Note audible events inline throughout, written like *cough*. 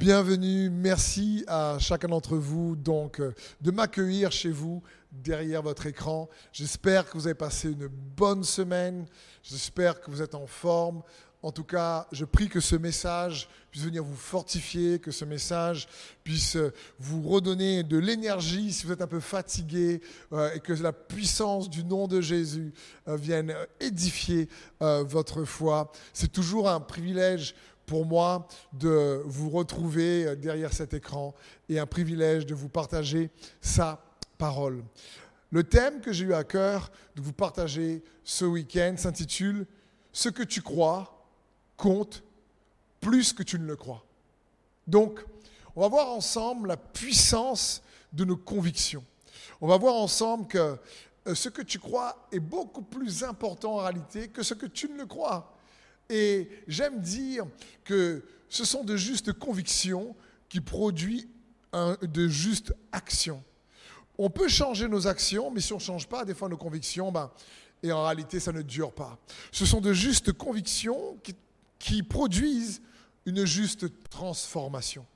bienvenue. Merci à chacun d'entre vous donc euh, de m'accueillir chez vous derrière votre écran. J'espère que vous avez passé une bonne semaine. J'espère que vous êtes en forme. En tout cas, je prie que ce message puisse venir vous fortifier, que ce message puisse euh, vous redonner de l'énergie si vous êtes un peu fatigué euh, et que la puissance du nom de Jésus vienne édifier votre foi. C'est toujours un privilège pour moi de vous retrouver derrière cet écran et un privilège de vous partager sa parole. Le thème que j'ai eu à cœur de vous partager ce week-end s'intitule Ce que tu crois compte plus que tu ne le crois. Donc, on va voir ensemble la puissance de nos convictions. On va voir ensemble que euh, ce que tu crois est beaucoup plus important en réalité que ce que tu ne le crois. Et j'aime dire que ce sont de justes convictions qui produisent de justes actions. On peut changer nos actions, mais si on ne change pas des fois nos convictions, ben, et en réalité ça ne dure pas. Ce sont de justes convictions qui produisent une juste transformation.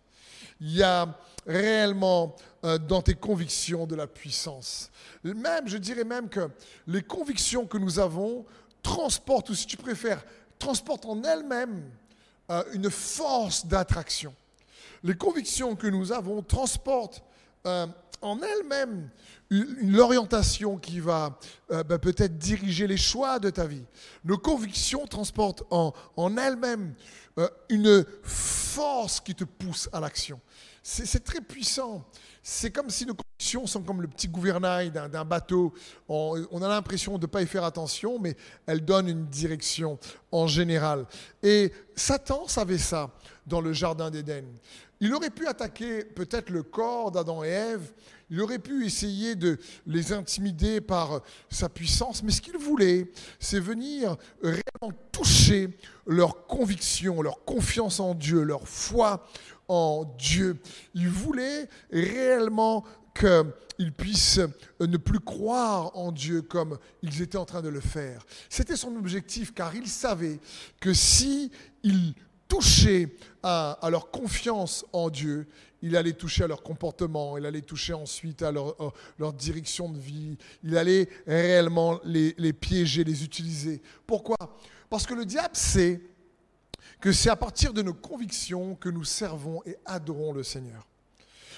Il y a réellement euh, dans tes convictions de la puissance. Même, je dirais même que les convictions que nous avons transportent, ou si tu préfères, transportent en elles-mêmes euh, une force d'attraction. Les convictions que nous avons transportent euh, en elles-mêmes une, orientation qui va euh, ben, peut-être diriger les choix de ta vie. Nos convictions transportent en, en elles-mêmes euh, une force qui te pousse à l'action. C'est très puissant. C'est comme si nos convictions sont comme le petit gouvernail d'un bateau. On, a l'impression de ne pas y faire attention, mais elles donnent une direction en général. Et Satan savait ça dans le Jardin d'Éden. Il aurait pu attaquer peut-être le corps d'Adam et Ève, il aurait pu essayer de les intimider par sa puissance, mais ce qu'il voulait, c'est venir réellement toucher leur conviction, leur confiance en Dieu, leur foi en Dieu. Il voulait réellement qu'ils puissent ne plus croire en Dieu comme ils étaient en train de le faire. C'était son objectif car il savait que si il toucher à, leur confiance en Dieu, il allait toucher à leur comportement, il allait toucher ensuite à leur, leur direction de vie, il allait réellement les, les piéger, les utiliser. Pourquoi? Parce que le diable sait que c'est à partir de nos convictions que nous servons et adorons le Seigneur.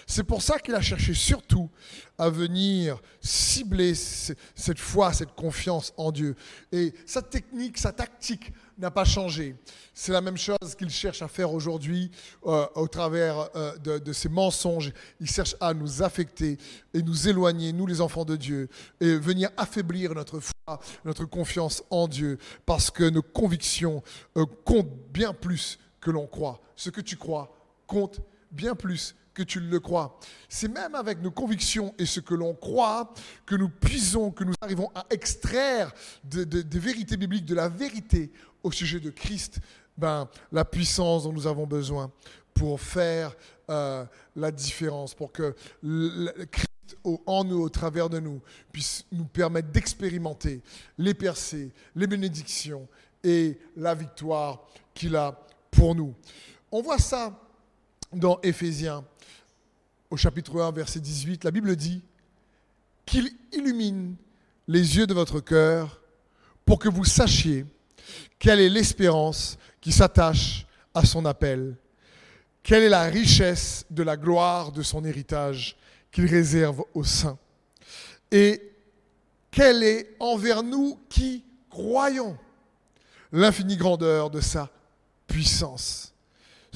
C'est pour ça qu'il a cherché surtout à venir cibler cette foi, cette confiance en Dieu. Et sa technique, sa tactique n'a pas changé. C'est la même chose qu'il cherche à faire aujourd'hui euh, au travers euh, de, ses mensonges. Il cherche à nous affecter et nous éloigner, nous les enfants de Dieu, et venir affaiblir notre foi, notre confiance en Dieu, parce que nos convictions euh, comptent bien plus que l'on croit. Ce que tu crois compte bien plus que tu le crois. C'est même avec nos convictions et ce que l'on croit que nous puisons, que nous arrivons à extraire des vérités bibliques, de la vérité au sujet de Christ, ben, la puissance dont nous avons besoin pour faire euh, la différence, pour que le, Christ en nous, au travers de nous, puisse nous permettre d'expérimenter les percées, les bénédictions et la victoire qu'il a pour nous. On voit ça dans Éphésiens au chapitre 1, verset 18, la Bible dit qu'il illumine les yeux de votre cœur pour que vous sachiez quelle est l'espérance qui s'attache à son appel, quelle est la richesse de la gloire de son héritage qu'il réserve aux saints, et quelle est envers nous qui croyons l'infinie grandeur de sa puissance,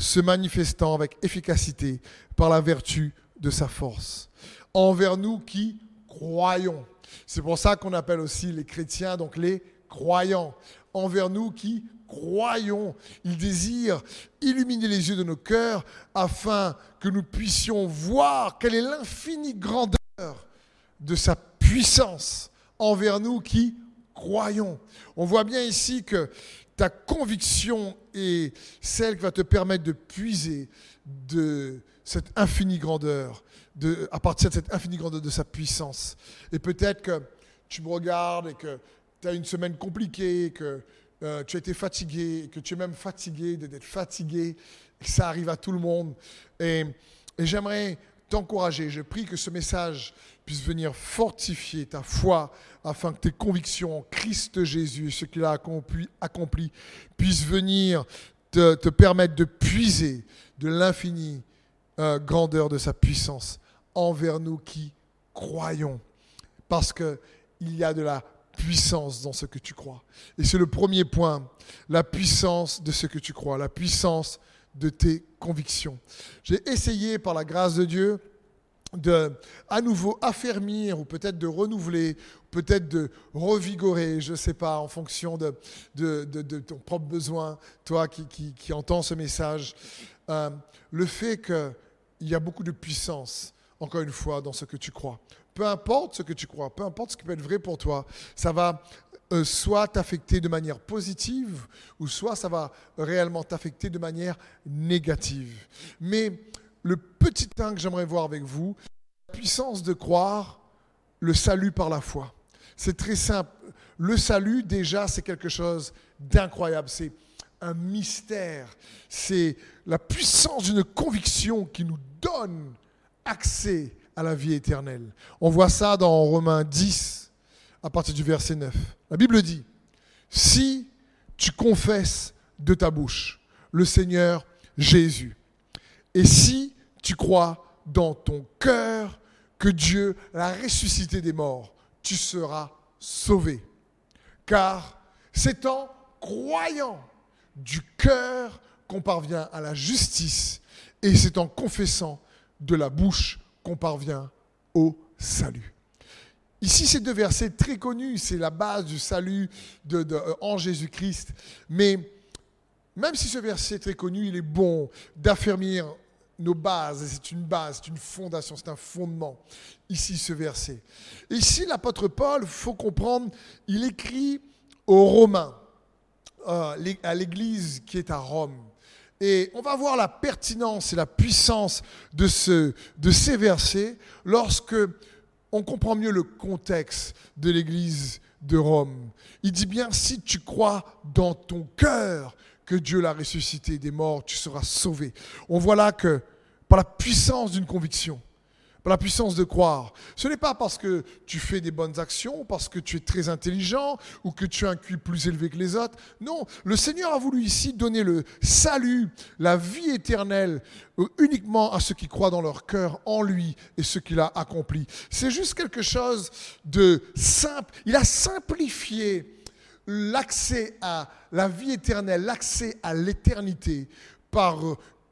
se manifestant avec efficacité par la vertu de sa force. Envers nous qui croyons. C'est pour ça qu'on appelle aussi les chrétiens, donc les croyants. Envers nous qui croyons. Il désire illuminer les yeux de nos cœurs afin que nous puissions voir quelle est l'infinie grandeur de sa puissance envers nous qui croyons. On voit bien ici que ta conviction est celle qui va te permettre de puiser de cette infinie grandeur, de, à partir de cette infinie grandeur de sa puissance. Et peut-être que tu me regardes et que tu as une semaine compliquée, que euh, tu as été fatigué, que tu es même fatigué d'être fatigué. que ça arrive à tout le monde. Et, et j'aimerais t'encourager. Je prie que ce message puisse venir fortifier ta foi afin que tes convictions en Christ Jésus, ce qu'il a accompli, accompli puissent venir te, te permettre de puiser de l'infinie euh, grandeur de sa puissance envers nous qui croyons. Parce qu'il y a de la puissance dans ce que tu crois. Et c'est le premier point, la puissance de ce que tu crois, la puissance de tes convictions. J'ai essayé par la grâce de Dieu de à nouveau affermir ou peut-être de renouveler, peut-être de revigorer, je ne sais pas, en fonction de, de, de, ton propre besoin, toi qui, qui, qui entends ce message, euh, le fait qu'il y a beaucoup de puissance, encore une fois, dans ce que tu crois. Peu importe ce que tu crois, peu importe ce qui peut être vrai pour toi, ça va euh, soit t'affecter de manière positive, ou soit ça va réellement t'affecter de manière négative. Mais le petit temps que j'aimerais voir avec vous, la puissance de croire le salut par la foi. C'est très simple. Le salut, déjà, c'est quelque chose d'incroyable. C'est un mystère. C'est la puissance d'une conviction qui nous donne accès à la vie éternelle. On voit ça dans Romains 10, à partir du verset 9. La Bible dit, si tu confesses de ta bouche le Seigneur Jésus, et si tu crois dans ton cœur que Dieu l'a ressuscité des morts, tu seras sauvé. Car c'est en croyant du cœur qu'on parvient à la justice et c'est en confessant de la bouche qu'on parvient au salut. Ici, ces deux versets très connus, c'est la base du salut euh, en Jésus-Christ. Mais même si ce verset est très connu, il est bon d'affermir nos bases. C'est une base, c'est une fondation, c'est un fondement. Ici, ce verset. ici, l'apôtre Paul, faut comprendre, il écrit aux Romains. Euh, à l'église qui est à Rome. Et on va voir la pertinence et la puissance de, ce, de ces versets lorsque on comprend mieux le contexte de l'église de Rome. Il dit bien, si tu crois dans ton cœur que Dieu l'a ressuscité des morts, tu seras sauvé. On voit là que par la puissance d'une conviction, par la puissance de croire. Ce n'est pas parce que tu fais des bonnes actions, parce que tu es très intelligent ou que tu as un QI plus élevé que les autres. Non, le Seigneur a voulu ici donner le salut, la vie éternelle euh, uniquement à ceux qui croient dans leur cœur en lui et ce qu'il a accompli. C'est juste quelque chose de simple. Il a simplifié l'accès à la vie éternelle, l'accès à l'éternité par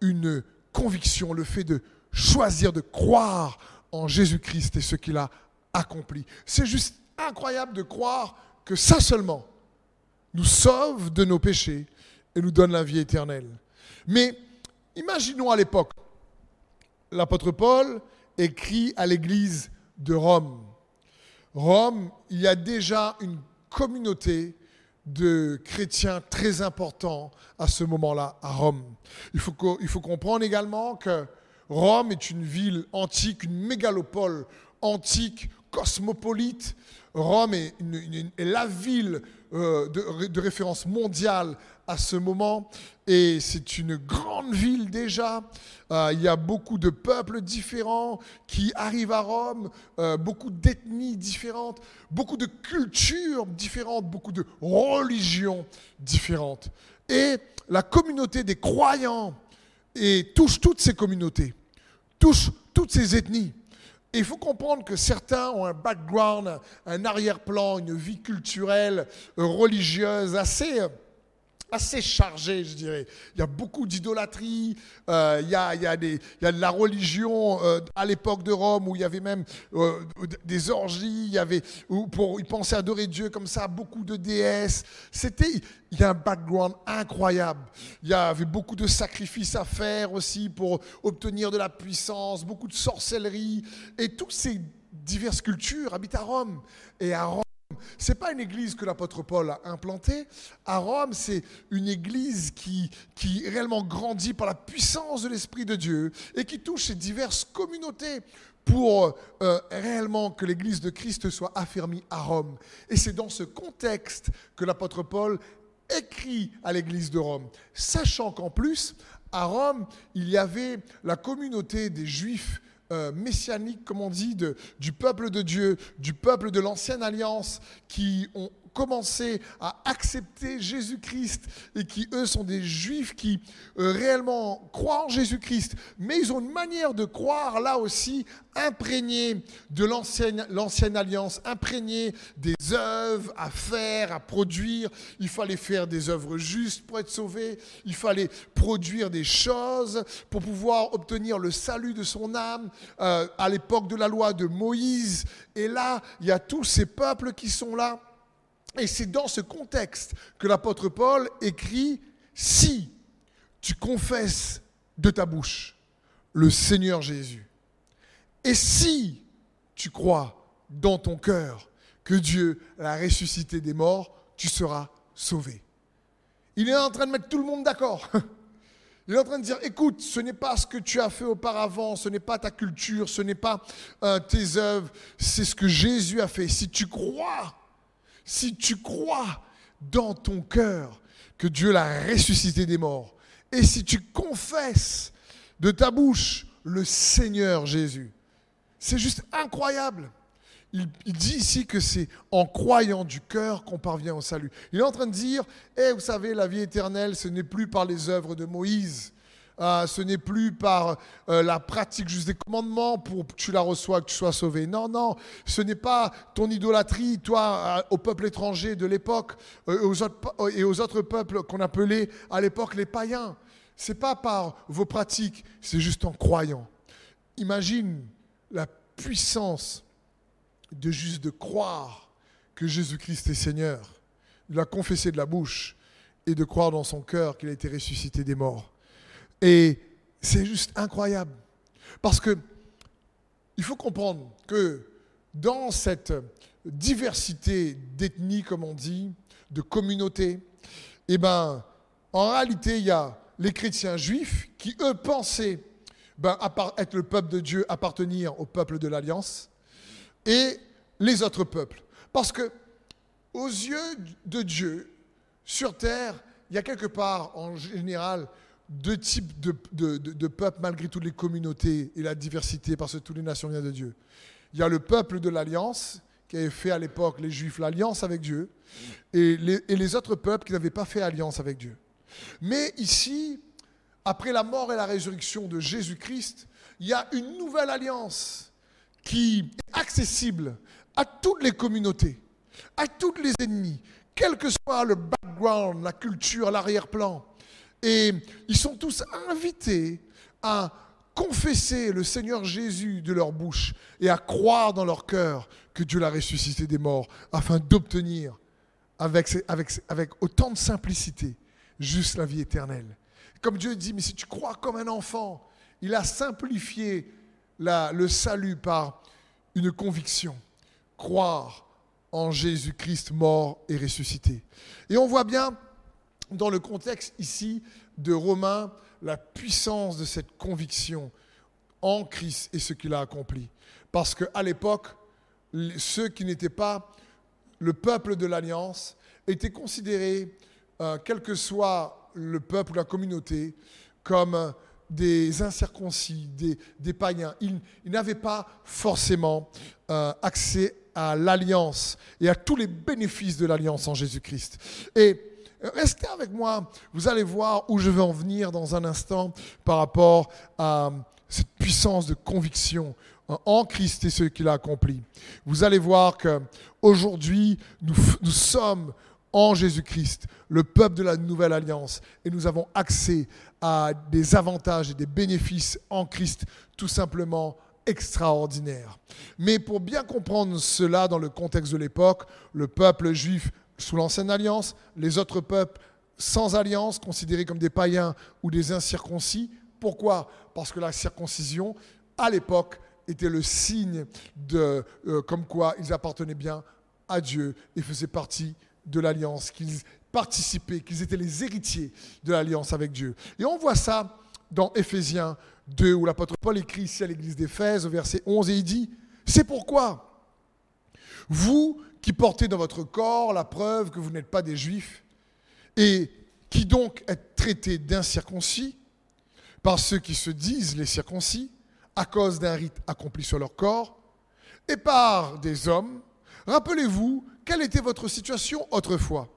une conviction, le fait de choisir de croire en Jésus-Christ et ce qu'il a accompli. C'est juste incroyable de croire que ça seulement nous sauve de nos péchés et nous donne la vie éternelle. Mais imaginons à l'époque, l'apôtre Paul écrit à l'église de Rome. Rome, il y a déjà une communauté de chrétiens très importants à ce moment-là à Rome. Il faut, il faut comprendre également que Rome est une ville antique, une mégalopole antique, cosmopolite. Rome est, la ville euh, de, référence mondiale à ce moment et c'est une grande ville déjà. Euh, il y a beaucoup de peuples différents qui arrivent à Rome, euh, beaucoup d'ethnies différentes, beaucoup de cultures différentes, beaucoup de religions différentes. Et la communauté des croyants et touche toutes ces communautés touche toutes ces ethnies. Et il faut comprendre que certains ont un background, un arrière-plan, une vie culturelle, religieuse assez assez chargé, je dirais. Il y a beaucoup d'idolâtrie, euh, il, y a, il, de la religion euh, à l'époque de Rome où il y avait même euh, des orgies, il y avait, où pour, ils pensaient adorer Dieu comme ça, beaucoup de déesses. C'était, il y a un background incroyable. Il y avait beaucoup de sacrifices à faire aussi pour obtenir de la puissance, beaucoup de sorcellerie. Et toutes ces diverses cultures habitent à Rome. Et à Rome, c'est pas une église que l'apôtre Paul a implantée. À Rome, c'est une église qui, qui réellement grandit par la puissance de l'Esprit de Dieu et qui touche ces diverses communautés pour euh, réellement que l'église de Christ soit affermie à Rome. Et c'est dans ce contexte que l'apôtre Paul écrit à l'église de Rome, sachant qu'en plus, à Rome, il y avait la communauté des Juifs euh, messianiques, comme on dit, du peuple de Dieu, du peuple de l'ancienne alliance, qui ont commencé à accepter Jésus-Christ et qui, eux, sont des juifs qui euh, réellement croient en Jésus-Christ. Mais ils ont une manière de croire, là aussi, imprégnée de l'ancienne, l'ancienne alliance, imprégnée des œuvres à faire, à produire. Il fallait faire des œuvres justes pour être sauvé. Il fallait produire des choses pour pouvoir obtenir le salut de son âme euh, à l'époque de la loi de Moïse. Et là, il y a tous ces peuples qui sont là et c'est dans ce contexte que l'apôtre Paul écrit, si tu confesses de ta bouche le Seigneur Jésus, et si tu crois dans ton cœur que Dieu l'a ressuscité des morts, tu seras sauvé. Il est en train de mettre tout le monde d'accord. *laughs* Il est en train de dire, écoute, ce n'est pas ce que tu as fait auparavant, ce n'est pas ta culture, ce n'est pas euh, tes œuvres, c'est ce que Jésus a fait. Si tu crois si tu crois dans ton cœur que Dieu l'a ressuscité des morts, et si tu confesses de ta bouche le Seigneur Jésus, c'est juste incroyable. Il, dit ici que c'est en croyant du cœur qu'on parvient au salut. Il est en train de dire, eh, vous savez, la vie éternelle, ce n'est plus par les œuvres de Moïse, ah, ce n'est plus par euh, la pratique juste des commandements pour que tu la reçois, que tu sois sauvé. Non, non, ce n'est pas ton idolâtrie, toi, au peuple étranger de l'époque euh, et aux autres peuples qu'on appelait à l'époque les païens. C'est pas par vos pratiques, c'est juste en croyant. Imagine la puissance de juste de croire que Jésus-Christ est Seigneur, de la confesser de la bouche et de croire dans son cœur qu'il a été ressuscité des morts. Et c'est juste incroyable. Parce que il faut comprendre que dans cette diversité d'ethnies, comme on dit, de communautés, eh ben, en réalité, il y a les chrétiens juifs qui, eux, pensaient ben, être le peuple de Dieu, appartenir au peuple de l'Alliance, et les autres peuples. Parce que, aux yeux de Dieu, sur terre, il y a quelque part, en général, deux types de, peuples malgré toutes les communautés et la diversité, parce que toutes les nations viennent de Dieu. Il y a le peuple de l'Alliance, qui avait fait à l'époque, les Juifs, l'alliance avec Dieu, et les, et les autres peuples qui n'avaient pas fait alliance avec Dieu. Mais ici, après la mort et la résurrection de Jésus-Christ, il y a une nouvelle alliance qui est accessible à toutes les communautés, à toutes les ennemis, quel que soit le background, la culture, l'arrière-plan. Et ils sont tous invités à confesser le Seigneur Jésus de leur bouche et à croire dans leur cœur que Dieu l'a ressuscité des morts afin d'obtenir avec, autant de simplicité juste la vie éternelle. Comme Dieu dit, mais si tu crois comme un enfant, il a simplifié la, le salut par une conviction. Croire en Jésus-Christ mort et ressuscité. Et on voit bien dans le contexte ici de Romains, la puissance de cette conviction en Christ et ce qu'il a accompli. Parce qu'à l'époque, ceux qui n'étaient pas le peuple de l'Alliance étaient considérés, euh, quel que soit le peuple ou la communauté, comme des incirconcis, des, païens. Ils, n'avaient pas forcément euh, accès à l'alliance et à tous les bénéfices de l'alliance en Jésus-Christ. Et Restez avec moi, vous allez voir où je vais en venir dans un instant par rapport à cette puissance de conviction en Christ et ce qu'il a accompli. Vous allez voir que aujourd'hui nous sommes en Jésus-Christ, le peuple de la nouvelle alliance, et nous avons accès à des avantages et des bénéfices en Christ tout simplement extraordinaires. Mais pour bien comprendre cela dans le contexte de l'époque, le peuple juif sous l'ancienne alliance, les autres peuples sans alliance, considérés comme des païens ou des incirconcis. Pourquoi? Parce que la circoncision, à l'époque, était le signe de euh, comme quoi ils appartenaient bien à Dieu et faisaient partie de l'alliance, qu'ils participaient, qu'ils étaient les héritiers de l'alliance avec Dieu. Et on voit ça dans Éphésiens 2, où l'apôtre Paul écrit ici à l'église d'Éphèse, au verset 11, et il dit, c'est pourquoi vous qui portez dans votre corps la preuve que vous n'êtes pas des juifs, et qui donc êtes traités d'incirconcis, par ceux qui se disent les circoncis, à cause d'un rite accompli sur leur corps, et par des hommes. Rappelez-vous quelle était votre situation autrefois.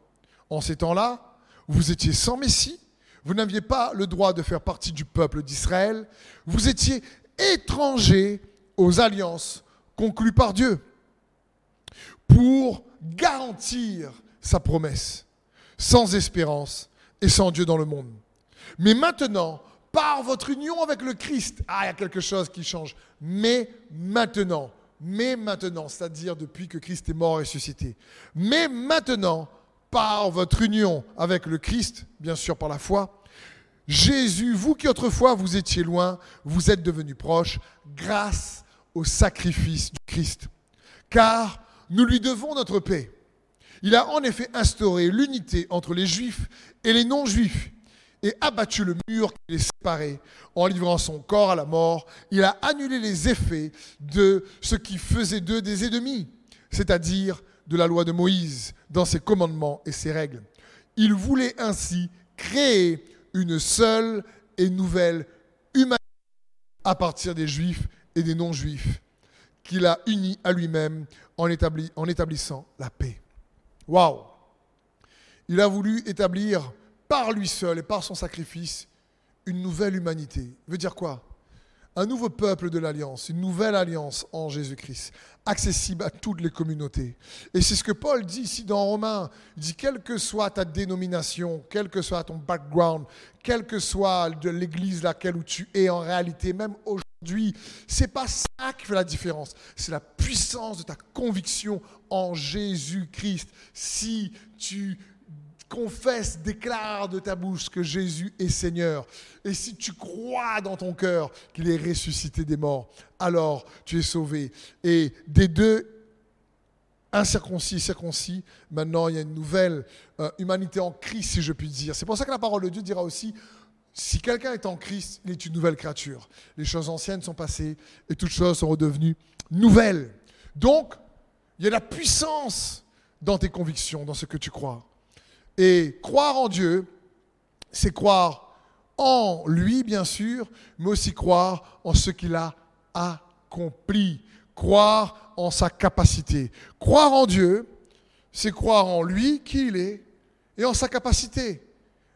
En ces temps-là, vous étiez sans Messie, vous n'aviez pas le droit de faire partie du peuple d'Israël, vous étiez étrangers aux alliances conclues par Dieu pour garantir sa promesse, sans espérance et sans Dieu dans le monde. Mais maintenant, par votre union avec le Christ, ah, il y a quelque chose qui change. Mais maintenant, mais maintenant, c'est-à-dire depuis que Christ est mort et ressuscité. Mais maintenant, par votre union avec le Christ, bien sûr par la foi, Jésus, vous qui autrefois vous étiez loin, vous êtes devenus proches grâce au sacrifice du Christ. Car nous lui devons notre paix. Il a en effet instauré l'unité entre les juifs et les non-juifs et abattu le mur qui les séparait en livrant son corps à la mort. Il a annulé les effets de ce qui faisait d'eux des ennemis, c'est-à-dire de la loi de Moïse dans ses commandements et ses règles. Il voulait ainsi créer une seule et nouvelle humanité à partir des juifs et des non-juifs qu'il a unis à lui-même en, établissant la paix. Waouh Il a voulu établir par lui seul et par son sacrifice une nouvelle humanité. Veut dire quoi? Un nouveau peuple de l'alliance, une nouvelle alliance en Jésus-Christ, accessible à toutes les communautés. Et c'est ce que Paul dit ici dans Romains. Il dit, quelle que soit ta dénomination, quel que soit ton background, quelle que soit l'église laquelle où tu es en réalité, même aujourd'hui, c'est pas ça qui fait la différence. C'est la puissance de ta conviction en Jésus-Christ. Si tu confesse, déclare de ta bouche que Jésus est Seigneur, et si tu crois dans ton cœur qu'il est ressuscité des morts, alors tu es sauvé. Et des deux, incirconcis et circoncis, maintenant il y a une nouvelle euh, humanité en Christ, si je puis dire. C'est pour ça que la parole de Dieu dira aussi, si quelqu'un est en Christ, il est une nouvelle créature. Les choses anciennes sont passées et toutes choses sont redevenues nouvelles. Donc, il y a la puissance dans tes convictions, dans ce que tu crois. Et croire en Dieu, c'est croire en lui, bien sûr, mais aussi croire en ce qu'il a accompli. Croire en sa capacité. Croire en Dieu, c'est croire en lui, qui il est, et en sa capacité.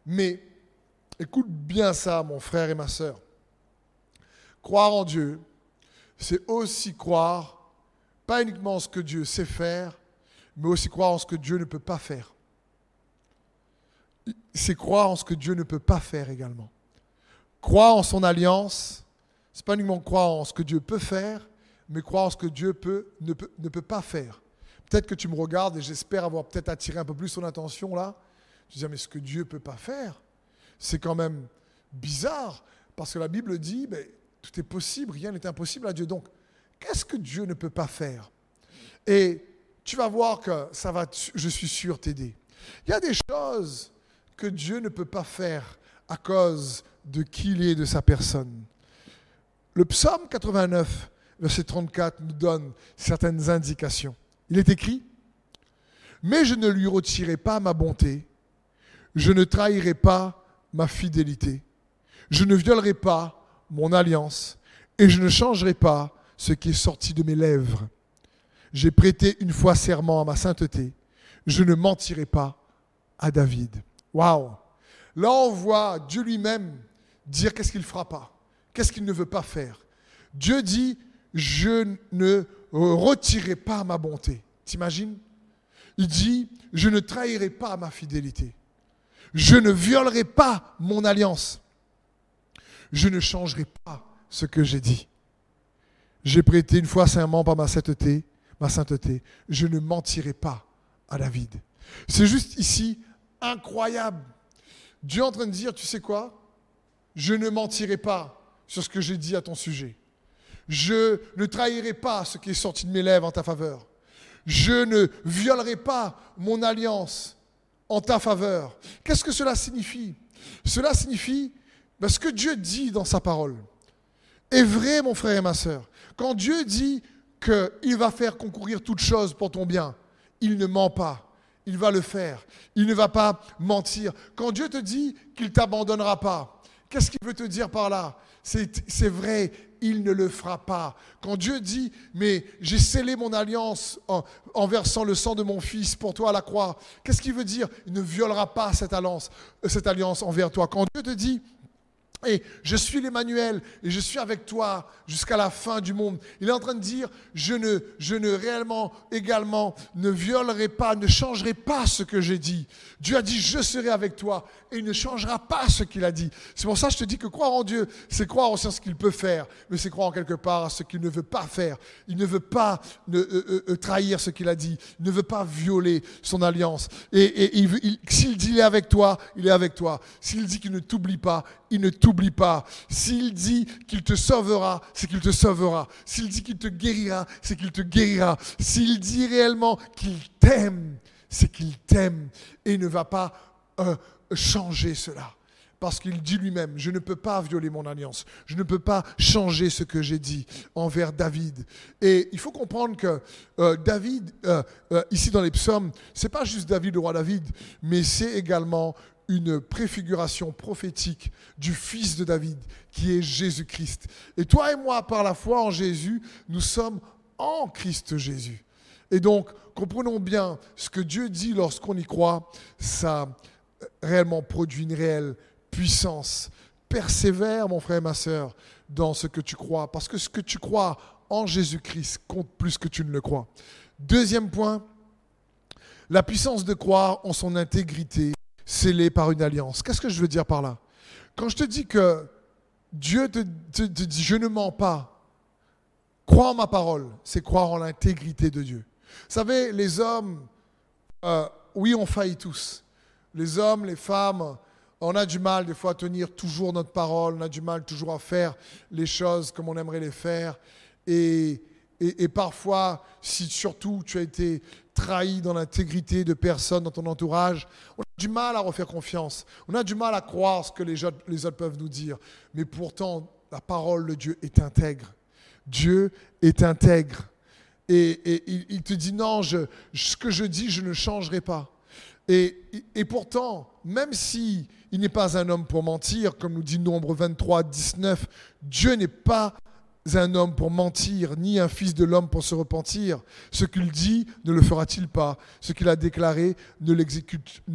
Mais écoute bien ça, mon frère et ma sœur. Croire en Dieu, c'est aussi croire, pas uniquement en ce que Dieu sait faire, mais aussi croire en ce que Dieu ne peut pas faire c'est croire en ce que Dieu ne peut pas faire également. Croire en son alliance, c'est pas uniquement croire en ce que Dieu peut faire, mais croire en ce que Dieu peut, ne, peut, ne peut pas faire. Peut-être que tu me regardes et j'espère avoir peut-être attiré un peu plus ton attention là. Tu dis, mais ce que Dieu ne peut pas faire, c'est quand même bizarre, parce que la Bible dit, tout est possible, rien n'est impossible à Dieu. Donc, qu'est-ce que Dieu ne peut pas faire? Et tu vas voir que ça va, je suis sûr, t'aider. Il y a des choses que Dieu ne peut pas faire à cause de qui il est, de sa personne. Le psaume 89, verset 34, nous donne certaines indications. Il est écrit, Mais je ne lui retirerai pas ma bonté, je ne trahirai pas ma fidélité, je ne violerai pas mon alliance, et je ne changerai pas ce qui est sorti de mes lèvres. J'ai prêté une fois serment à ma sainteté, je ne mentirai pas à David. Waouh Là, on voit Dieu lui-même dire qu'est-ce qu'il ne fera pas, qu'est-ce qu'il ne veut pas faire. Dieu dit, je ne retirerai pas ma bonté. T'imagines? Il dit, je ne trahirai pas ma fidélité. Je ne violerai pas mon alliance. Je ne changerai pas ce que j'ai dit. J'ai prêté une fois serment par ma sainteté, ma sainteté. Je ne mentirai pas à David. C'est juste ici incroyable. Dieu est en train de dire, tu sais quoi? Je ne mentirai pas sur ce que j'ai dit à ton sujet. Je ne trahirai pas ce qui est sorti de mes lèvres en ta faveur. Je ne violerai pas mon alliance en ta faveur. Qu'est-ce que cela signifie? Cela signifie ben, ce que Dieu dit dans sa parole est vrai, mon frère et ma soeur. Quand Dieu dit qu'il va faire concourir toutes choses pour ton bien, il ne ment pas il va le faire. Il ne va pas mentir. Quand Dieu te dit qu'il ne t'abandonnera pas, Qu'est-ce qu'il veut te dire par là? C'est vrai, il ne le fera pas. Quand Dieu dit, mais j'ai scellé mon alliance en, versant le sang de mon fils pour toi à la croix, qu'est-ce qu'il veut dire? Il ne violera pas cette alliance, cette alliance envers toi. Quand Dieu te dit, et je suis l'Emmanuel et je suis avec toi jusqu'à la fin du monde. Il est en train de dire, je ne, je ne réellement également ne violerai pas, ne changerai pas ce que j'ai dit. Dieu a dit, je serai avec toi et il ne changera pas ce qu'il a dit. C'est pour ça que je te dis que croire en Dieu, c'est croire aussi en ce qu'il peut faire, mais c'est croire en quelque part à ce qu'il ne veut pas faire. Il ne veut pas ne, euh, euh, euh trahir ce qu'il a dit. Il ne veut pas violer son alliance. Et s'il dit il est avec toi, il est avec toi. S'il dit qu'il ne t'oublie pas, il ne t'oublie pas. S'il dit qu'il te sauvera, c'est qu'il te sauvera. S'il dit qu'il te guérira, c'est qu'il te guérira. S'il dit réellement qu'il t'aime, c'est qu'il t'aime et ne va pas euh, changer cela. Parce qu'il dit lui-même, je ne peux pas violer mon alliance, je ne peux pas changer ce que j'ai dit envers David. Et il faut comprendre que euh, David, euh, ici dans les psaumes, c'est pas juste David, le roi David, mais c'est également une préfiguration prophétique du Fils de David, qui est Jésus-Christ. Et toi et moi, par la foi en Jésus, nous sommes en Christ Jésus. Et donc, comprenons bien ce que Dieu dit lorsqu'on y croit, ça réellement produit une réelle puissance. Persévère, mon frère et ma soeur, dans ce que tu crois, parce que ce que tu crois en Jésus-Christ compte plus que tu ne le crois. Deuxième point, la puissance de croire en son intégrité scellé par une alliance. Qu'est-ce que je veux dire par là? Quand je te dis que Dieu te, dit je ne mens pas, crois en ma parole, c'est croire en l'intégrité de Dieu. Vous savez, les hommes, euh, oui, on faillit tous. Les hommes, les femmes, on a du mal des fois à tenir toujours notre parole, on a du mal toujours à faire les choses comme on aimerait les faire. Et, et, parfois, si surtout tu as été trahi dans l'intégrité de personnes dans ton entourage, on a du mal à refaire confiance. On a du mal à croire ce que les autres, peuvent nous dire. Mais pourtant, la parole de Dieu est intègre. Dieu est intègre. Et, il, te dit non, ce que je dis, je ne changerai pas. Et, et pourtant, même si il n'est pas un homme pour mentir, comme nous dit Nombre 23, 19, Dieu n'est pas un homme pour mentir, ni un fils de l'homme pour se repentir Ce qu'il dit, ne le fera-t-il pas? Ce qu'il a déclaré, ne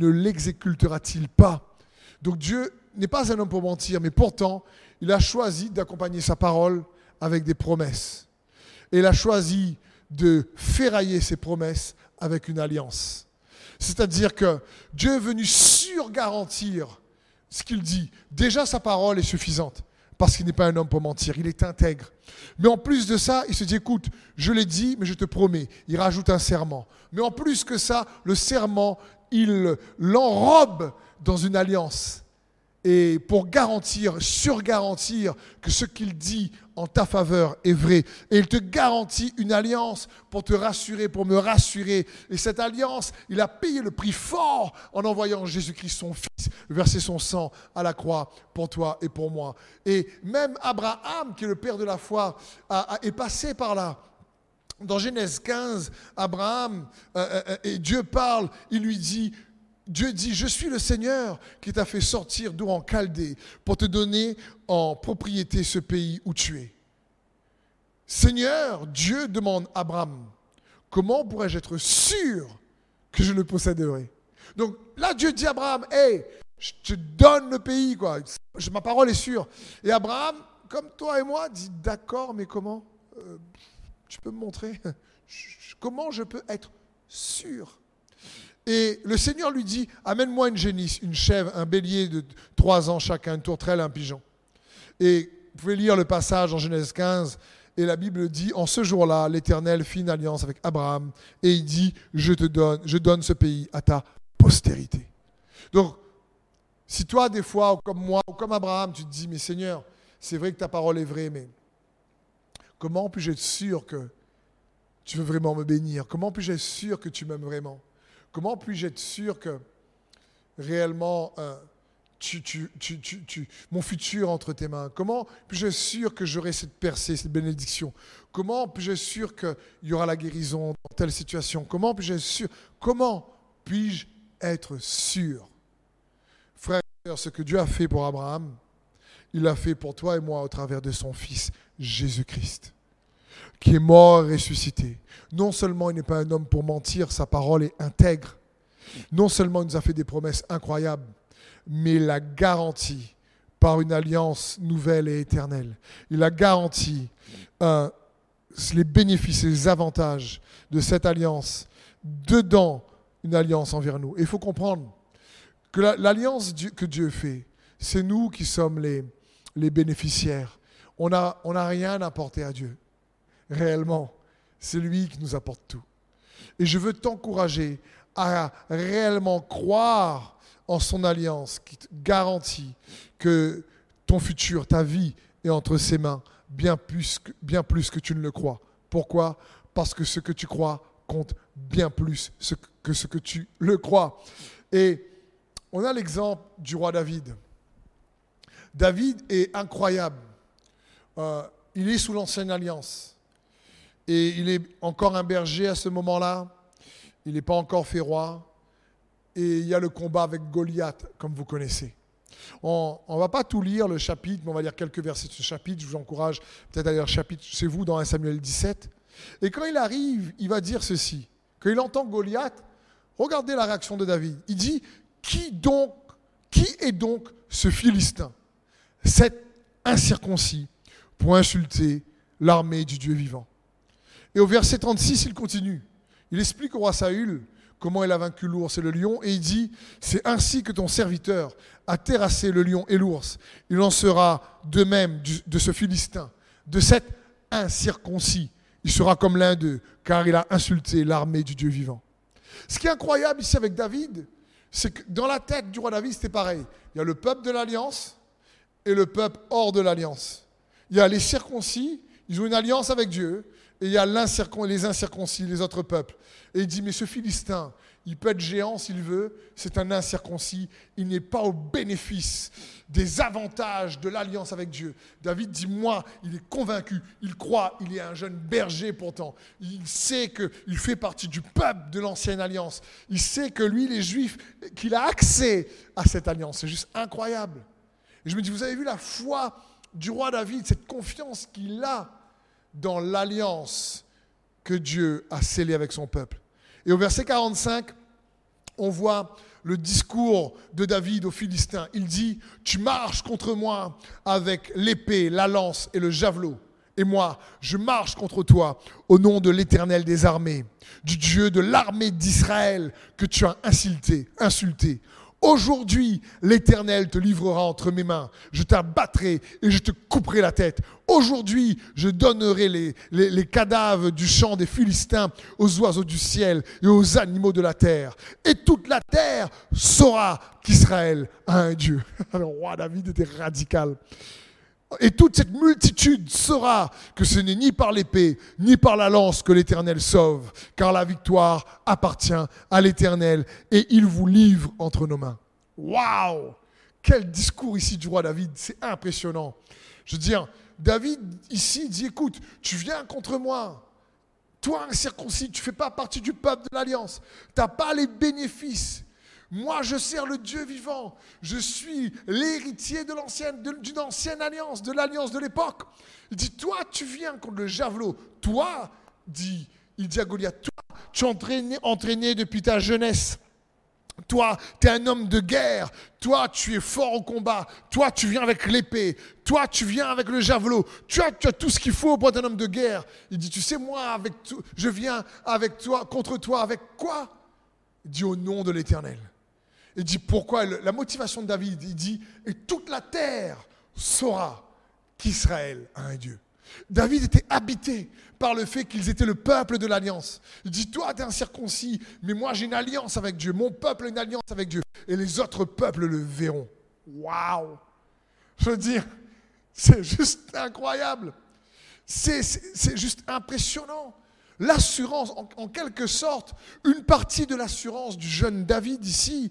l'exécutera-t-il pas? Donc Dieu n'est pas un homme pour mentir, mais pourtant, il a choisi d'accompagner sa parole avec des promesses. Et il a choisi de ferrailler ses promesses avec une alliance. C'est-à-dire que Dieu est venu surgarantir ce qu'il dit. Déjà, sa parole est suffisante parce qu'il n'est pas un homme pour mentir, il est intègre. Mais en plus de ça, il se dit, écoute, je l'ai dit, mais je te promets, il rajoute un serment. Mais en plus que ça, le serment, il l'enrobe dans une alliance et pour garantir, surgarantir que ce qu'il dit en ta faveur est vrai. Et il te garantit une alliance pour te rassurer, pour me rassurer. Et cette alliance, il a payé le prix fort en envoyant Jésus-Christ, son Fils, verser son sang à la croix pour toi et pour moi. Et même Abraham, qui est le père de la foi, est passé par là. Dans Genèse 15, Abraham, euh, euh, euh, et Dieu parle, il lui dit, Dieu dit, je suis le Seigneur qui t'a fait sortir d'où en pour te donner en propriété ce pays où tu es. Seigneur, Dieu demande à Abraham, comment pourrais-je être sûr que je le posséderai? Donc là, Dieu dit à Abraham, hé, je te donne le pays, quoi. ma parole est sûre. Et Abraham, comme toi et moi, dit, d'accord, mais comment euh, Tu peux me montrer? *laughs* Comment je peux être sûr et le Seigneur lui dit, amène-moi une génisse, une chèvre, un bélier de trois ans chacun, une tourterelle, un pigeon. Et vous pouvez lire le passage en Genèse 15, et la Bible dit, en ce jour-là, l'Éternel fit une alliance avec Abraham, et il dit, je te donne, je donne ce pays à ta postérité. Donc, si toi, des fois, comme moi, ou comme Abraham, tu te dis, mais Seigneur, c'est vrai que ta parole est vraie, mais comment puis-je être sûr que tu veux vraiment me bénir? Comment puis-je être sûr que tu m'aimes vraiment? Comment puis-je être sûr que réellement euh, tu, tu, mon futur entre tes mains? Comment puis-je être sûr que j'aurai cette percée, cette bénédiction? Comment puis-je être sûr qu'il y aura la guérison dans telle situation? Comment puis-je être sûr Comment puis-je être sûr? Frère, ce que Dieu a fait pour Abraham, il l'a fait pour toi et moi au travers de son Fils Jésus-Christ, qui est mort et ressuscité. Non seulement il n'est pas un homme pour mentir, sa parole est intègre. Non seulement il nous a fait des promesses incroyables, mais il a garanti par une alliance nouvelle et éternelle. Il a garanti euh, les bénéfices et les avantages de cette alliance dedans une alliance envers nous. Et il faut comprendre que l'alliance que Dieu fait, c'est nous qui sommes les, bénéficiaires. On n'a rien apporté à Dieu, réellement. C'est lui qui nous apporte tout. Et je veux t'encourager à réellement croire en son alliance qui te garantit que ton futur, ta vie est entre ses mains bien plus que, bien plus que tu ne le crois. Pourquoi? Parce que ce que tu crois compte bien plus que ce que tu le crois. Et on a l'exemple du roi David. David est incroyable. Euh, il est sous l'ancienne alliance. Et il est encore un berger à ce moment-là. Il n'est pas encore fait roi. Et il y a le combat avec Goliath, comme vous connaissez. On ne va pas tout lire le chapitre, mais on va lire quelques versets de ce chapitre. Je vous encourage peut-être à lire le chapitre chez vous dans 1 Samuel 17. Et quand il arrive, il va dire ceci. Quand il entend Goliath, regardez la réaction de David. Il dit, qui donc, qui est donc ce Philistin? Cet incirconcis pour insulter l'armée du Dieu vivant. Et au verset 36, il continue. Il explique au roi Saül comment il a vaincu l'ours et le lion, et il dit, c'est ainsi que ton serviteur a terrassé le lion et l'ours. Il en sera de même de ce Philistin, de cet incirconcis. Il sera comme l'un d'eux, car il a insulté l'armée du Dieu vivant. Ce qui est incroyable ici avec David, c'est que dans la tête du roi David, c'était pareil. Il y a le peuple de l'Alliance, et le peuple hors de l'alliance. Il y a les circoncis, ils ont une alliance avec Dieu, et il y a les incirconcis, les autres peuples. Et il dit, mais ce Philistin, il peut être géant s'il veut, c'est un incirconcis, il n'est pas au bénéfice des avantages de l'alliance avec Dieu. David dit, moi, il est convaincu, il croit, il est un jeune berger pourtant, il sait qu'il fait partie du peuple de l'ancienne alliance, il sait que lui, les Juifs, qu'il a accès à cette alliance. C'est juste incroyable. Et je me dis, vous avez vu la foi du roi David, cette confiance qu'il a dans l'alliance que Dieu a scellée avec son peuple. Et au verset 45, on voit le discours de David aux Philistins. Il dit, tu marches contre moi avec l'épée, la lance et le javelot. Et moi, je marche contre toi au nom de l'Éternel des armées, du Dieu de l'armée d'Israël que tu as insulté, insulté. Aujourd'hui, l'Éternel te livrera entre mes mains. Je t'abattrai et je te couperai la tête. Aujourd'hui, je donnerai les, cadavres du champ des Philistins aux oiseaux du ciel et aux animaux de la terre. Et toute la terre saura qu'Israël a un Dieu. *laughs* Le roi David était radical. Et toute cette multitude saura que ce n'est ni par l'épée, ni par la lance que l'Éternel sauve, car la victoire appartient à l'Éternel et il vous livre entre nos mains. Waouh Quel discours ici du roi David, c'est impressionnant. Je veux dire, David ici dit, écoute, tu viens contre moi. Toi, un circoncis, tu ne fais pas partie du peuple de l'Alliance. Tu n'as pas les bénéfices moi, je sers le Dieu vivant. Je suis l'héritier d'une ancienne alliance, de l'alliance de l'époque. Il dit, toi, tu viens contre le javelot. Toi, dit, il dit à Goliath, toi, tu es entraîné, depuis ta jeunesse. Toi, tu es un homme de guerre. Toi, tu es fort au combat. Toi, tu viens avec l'épée. Toi, tu viens avec le javelot. Tu as, tu as tout ce qu'il faut pour être un homme de guerre. Il dit, tu sais, moi, avec je viens avec toi, contre toi, avec quoi? Il dit, au nom de l'Éternel. Il dit pourquoi La motivation de David, il dit Et toute la terre saura qu'Israël a un Dieu. David était habité par le fait qu'ils étaient le peuple de l'alliance. Il dit Toi, tu es un circoncis, mais moi, j'ai une alliance avec Dieu. Mon peuple a une alliance avec Dieu. Et les autres peuples le verront. Waouh Je veux dire, c'est juste incroyable. C'est juste impressionnant. L'assurance, en quelque sorte, une partie de l'assurance du jeune David ici,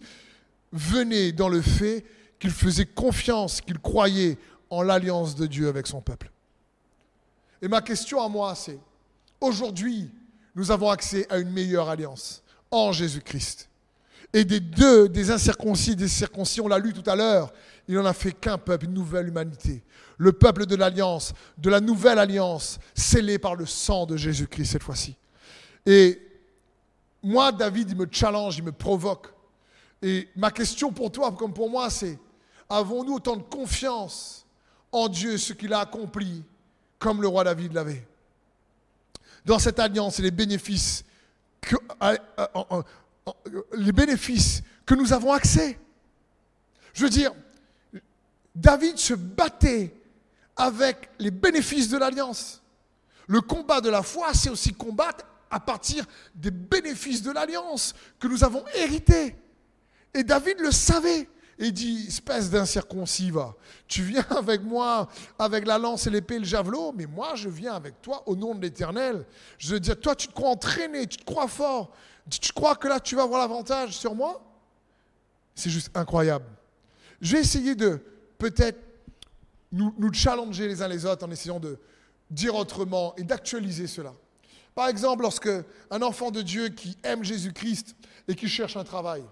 venait dans le fait qu'il faisait confiance, qu'il croyait en l'alliance de Dieu avec son peuple. Et ma question à moi, c'est, aujourd'hui, nous avons accès à une meilleure alliance en Jésus-Christ. Et des deux, des incirconcis des circoncis, on l'a lu tout à l'heure, il n'en a fait qu'un peuple, une nouvelle humanité. Le peuple de l'alliance, de la nouvelle alliance, scellé par le sang de Jésus-Christ cette fois-ci. Et moi, David, il me challenge, il me provoque. Et ma question pour toi, comme pour moi, c'est avons-nous autant de confiance en Dieu, ce qu'il a accompli, comme le roi David l'avait? Dans cette alliance et les bénéfices que, euh, euh, les bénéfices que nous avons accès. Je veux dire, David se battait avec les bénéfices de l'alliance. Le combat de la foi, c'est aussi combattre à partir des bénéfices de l'alliance que nous avons hérités. Et David le savait. Et dit, espèce d'incirconcis, va. Tu viens *laughs* avec moi avec la lance et l'épée et le javelot, mais moi je viens avec toi au nom de l'Éternel. Je veux dire, toi tu te crois entraîné, tu te crois fort, tu crois que là tu vas avoir l'avantage sur moi? C'est juste incroyable. Je vais essayer de peut-être nous, nous challenger les uns les autres en essayant de dire autrement et d'actualiser cela. Par exemple, lorsque un enfant de Dieu qui aime Jésus-Christ et qui cherche un travail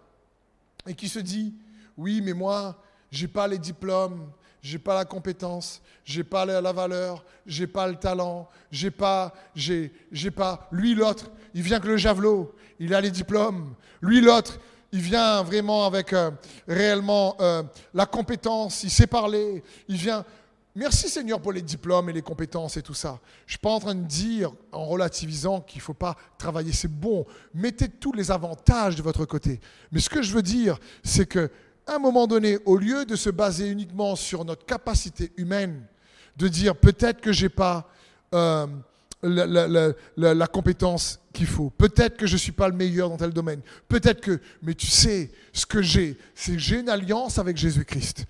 et qui se dit oui, mais moi, j'ai pas les diplômes, j'ai pas la compétence, j'ai pas la valeur, j'ai pas le talent, j'ai pas, j'ai, j'ai pas. Lui l'autre, il vient que le javelot, il a les diplômes. Lui l'autre, il vient vraiment avec euh, réellement euh, la compétence, il sait parler, il vient. Merci Seigneur pour les diplômes et les compétences et tout ça. Je ne suis pas en train de dire, en relativisant, qu'il ne faut pas travailler. C'est bon. Mettez tous les avantages de votre côté. Mais ce que je veux dire, c'est que à un moment donné, au lieu de se baser uniquement sur notre capacité humaine, de dire peut-être que je n'ai pas euh, la, compétence qu'il faut. Peut-être que je suis pas le meilleur dans tel domaine. Peut-être que, mais tu sais, ce que j'ai, c'est que j'ai une alliance avec Jésus-Christ.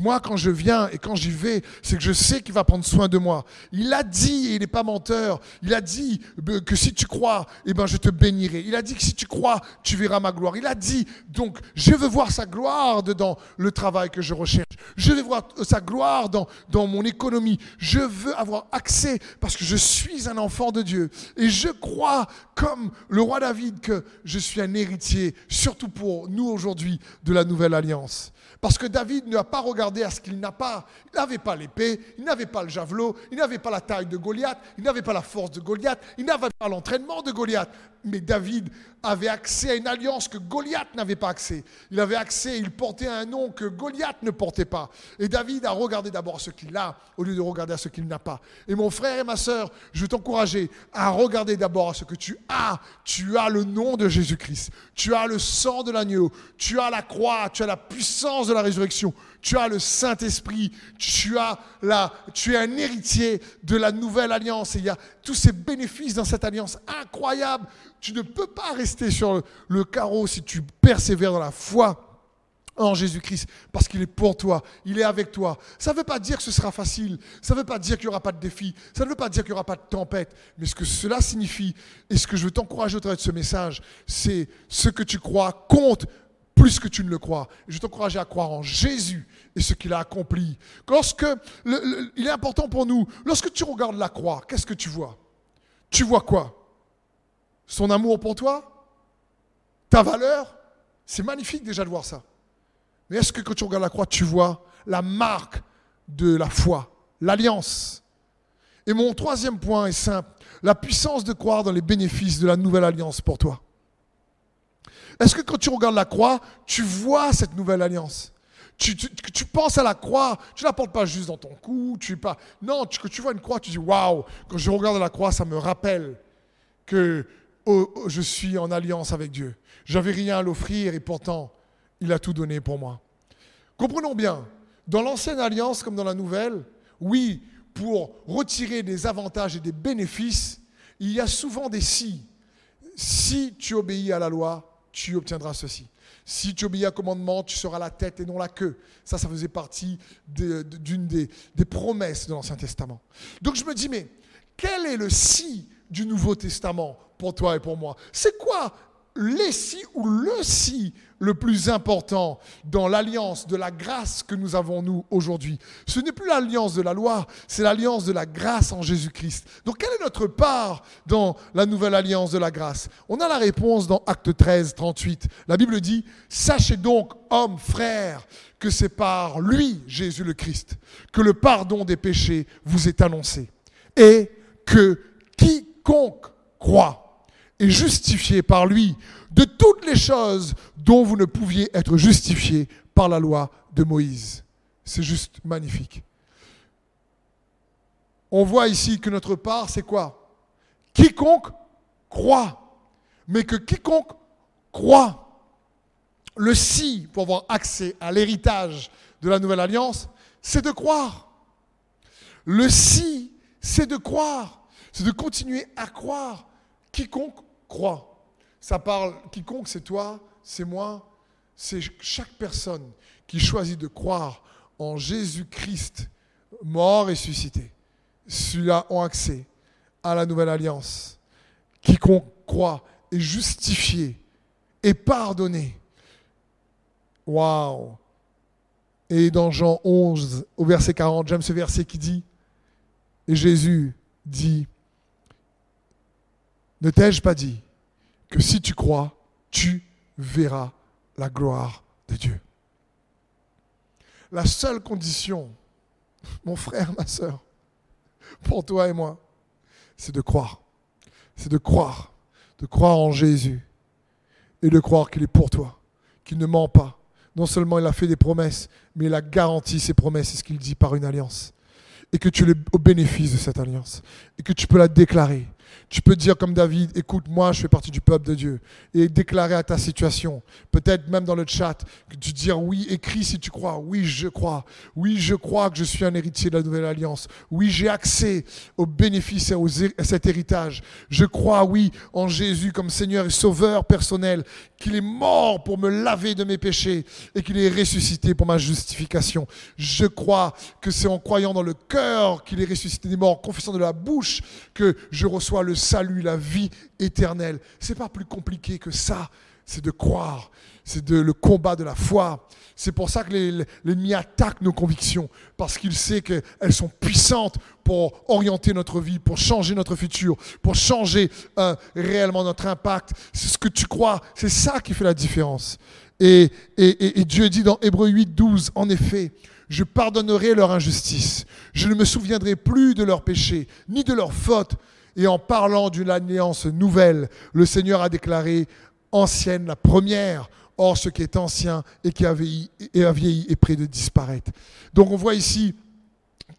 Moi, quand je viens et quand j'y vais, c'est que je sais qu'il va prendre soin de moi. Il a dit, et il n'est pas menteur, il a dit que si tu crois, eh ben, je te bénirai. Il a dit que si tu crois, tu verras ma gloire. Il a dit, donc, je veux voir sa gloire dans le travail que je recherche. Je veux voir sa gloire dans, dans mon économie. Je veux avoir accès parce que je suis un enfant de Dieu. Et je crois comme le roi David que je suis un héritier, surtout pour nous aujourd'hui, de la nouvelle alliance. Parce que David n'a pas regardé à ce qu'il n'a pas. Il n'avait pas l'épée, il n'avait pas le javelot, il n'avait pas la taille de Goliath, il n'avait pas la force de Goliath, il n'avait pas l'entraînement de Goliath. Mais David avait accès à une alliance que Goliath n'avait pas accès. Il avait accès, il portait un nom que Goliath ne portait pas. Et David a regardé d'abord ce qu'il a au lieu de regarder ce qu'il n'a pas. Et mon frère et ma soeur, je veux t'encourager à regarder d'abord ce que tu as. Tu as le nom de Jésus-Christ. Tu as le sang de l'agneau. Tu as la croix. Tu as la puissance de la résurrection. Tu as le Saint-Esprit. Tu, es un héritier de la nouvelle alliance. Et il y a tous ces bénéfices dans cette alliance incroyable. Tu ne peux pas rester sur le carreau si tu persévères dans la foi en Jésus-Christ, parce qu'il est pour toi, il est avec toi. Ça ne veut pas dire que ce sera facile, ça ne veut pas dire qu'il n'y aura pas de défi, ça ne veut pas dire qu'il n'y aura pas de tempête, mais ce que cela signifie, et ce que je veux t'encourager au travers de ce message, c'est ce que tu crois compte plus que tu ne le crois. Je veux t'encourager à croire en Jésus et ce qu'il a accompli. Lorsque, il est important pour nous, lorsque tu regardes la croix, qu'est-ce que tu vois? Tu vois quoi? Son amour pour toi, ta valeur? C'est magnifique déjà de voir ça. Mais est-ce que quand tu regardes la croix, tu vois la marque de la foi, l'alliance? Et mon troisième point est simple, la puissance de croire dans les bénéfices de la nouvelle alliance pour toi. Est-ce que quand tu regardes la croix, tu vois cette nouvelle alliance tu, penses à la croix, tu ne la portes pas juste dans ton cou, tu pas. Non, tu, quand tu vois une croix, tu dis waouh, quand je regarde la croix, ça me rappelle que Oh, oh, je suis en alliance avec Dieu. J'avais rien à l'offrir et pourtant, il a tout donné pour moi. Comprenons bien, dans l'ancienne alliance comme dans la nouvelle, oui, pour retirer des avantages et des bénéfices, il y a souvent des si. Si tu obéis à la loi, tu obtiendras ceci. Si tu obéis à commandement, tu seras la tête et non la queue. Ça, ça faisait partie d'une des, des promesses de l'Ancien Testament. Donc je me dis, mais quel est le si du Nouveau Testament pour toi et pour moi? C'est quoi les si ou le si le plus important dans l'alliance de la grâce que nous avons nous aujourd'hui. Ce n'est plus l'alliance de la loi, c'est l'alliance de la grâce en Jésus-Christ. Donc quelle est notre part dans la nouvelle alliance de la grâce? On a la réponse dans Acte 13, 38. La Bible dit, Sachez donc, hommes, frères, que c'est par lui, Jésus le Christ, que le pardon des péchés vous est annoncé. Et que quiconque croit est justifié par lui de toutes les choses dont vous ne pouviez être justifié par la loi de Moïse. C'est juste magnifique. On voit ici que notre part, c'est quoi? Quiconque croit. Mais que quiconque croit, le si pour avoir accès à l'héritage de la nouvelle alliance, c'est de croire. Le si, c'est de croire. C'est de continuer à croire. Quiconque croit. Ça parle, quiconque, c'est toi, c'est moi, c'est chaque personne qui choisit de croire en Jésus-Christ, mort et ressuscité. Ceux-là ont accès à la nouvelle alliance. Quiconque croit est justifié et pardonné. Waouh! Et dans Jean 11, au verset 40, j'aime ce verset qui dit, et Jésus dit, ne t'ai-je pas dit que si tu crois, tu verras la gloire de Dieu. La seule condition, mon frère, ma soeur, pour toi et moi, c'est de croire. C'est de croire. De croire en Jésus. Et de croire qu'il est pour toi. Qu'il ne ment pas. Non seulement il a fait des promesses, mais il a garanti ses promesses, c'est ce qu'il dit par une alliance. Et que tu es au bénéfice de cette alliance. Et que tu peux la déclarer. Tu peux dire comme David, écoute, moi je fais partie du peuple de Dieu. Et déclarer à ta situation, peut-être même dans le chat, que tu dis oui, écris si tu crois, oui je crois, oui je crois que je suis un héritier de la nouvelle alliance, oui j'ai accès aux bénéfices et à cet héritage. Je crois, oui, en Jésus comme Seigneur et Sauveur personnel, qu'il est mort pour me laver de mes péchés et qu'il est ressuscité pour ma justification. Je crois que c'est en croyant dans le cœur qu'il est ressuscité des morts, confessant de la bouche que je reçois le salut, la vie éternelle. C'est pas plus compliqué que ça. C'est de croire. C'est de le combat de la foi. C'est pour ça que l'ennemi attaque nos convictions, parce qu'il sait qu'elles sont puissantes pour orienter notre vie, pour changer notre futur, pour changer euh, réellement notre impact. C'est ce que tu crois, c'est ça qui fait la différence. Et, et, Dieu dit dans Hébreu 8, 12, en effet, je pardonnerai leur injustice. Je ne me souviendrai plus de leurs péchés, ni de leurs fautes. Et en parlant d'une alliance nouvelle, le Seigneur a déclaré ancienne la première. Or, ce qui est ancien et qui a vieilli, vieilli est près de disparaître. Donc on voit ici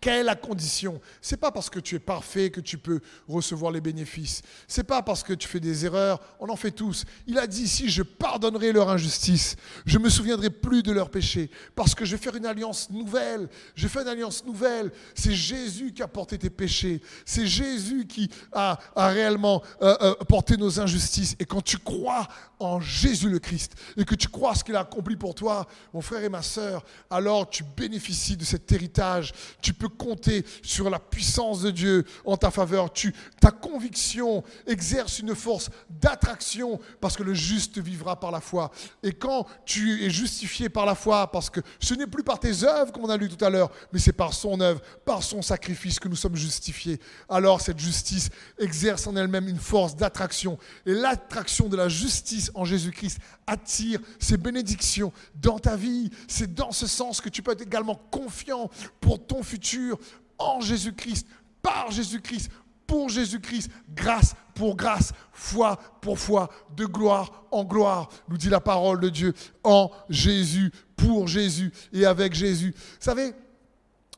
quelle est la condition C'est pas parce que tu es parfait que tu peux recevoir les bénéfices. C'est pas parce que tu fais des erreurs. On en fait tous. Il a dit ici je pardonnerai leur injustice. Je me souviendrai plus de leurs péchés parce que je vais faire une alliance nouvelle. Je fais une alliance nouvelle. C'est Jésus qui a porté tes péchés. C'est Jésus qui a, réellement euh, euh, porté nos injustices. Et quand tu crois en Jésus le Christ et que tu crois ce qu'il a accompli pour toi, mon frère et ma sœur, alors tu bénéficies de cet héritage. Tu peux compter sur la puissance de Dieu en ta faveur. Ta conviction exerce une force d'attraction parce que le juste vivra par la foi. Et quand tu es justifié par la foi, parce que ce n'est plus par tes œuvres, comme on a lu tout à l'heure, mais c'est par son œuvre, par son sacrifice que nous sommes justifiés, alors cette justice exerce en elle-même une force d'attraction. Et l'attraction de la justice en Jésus-Christ attire ces bénédictions dans ta vie. C'est dans ce sens que tu peux être également confiant pour ton futur en Jésus-Christ, par Jésus-Christ, pour Jésus-Christ, grâce pour grâce, foi pour foi, de gloire en gloire, nous dit la parole de Dieu, en Jésus, pour Jésus et avec Jésus. Vous savez,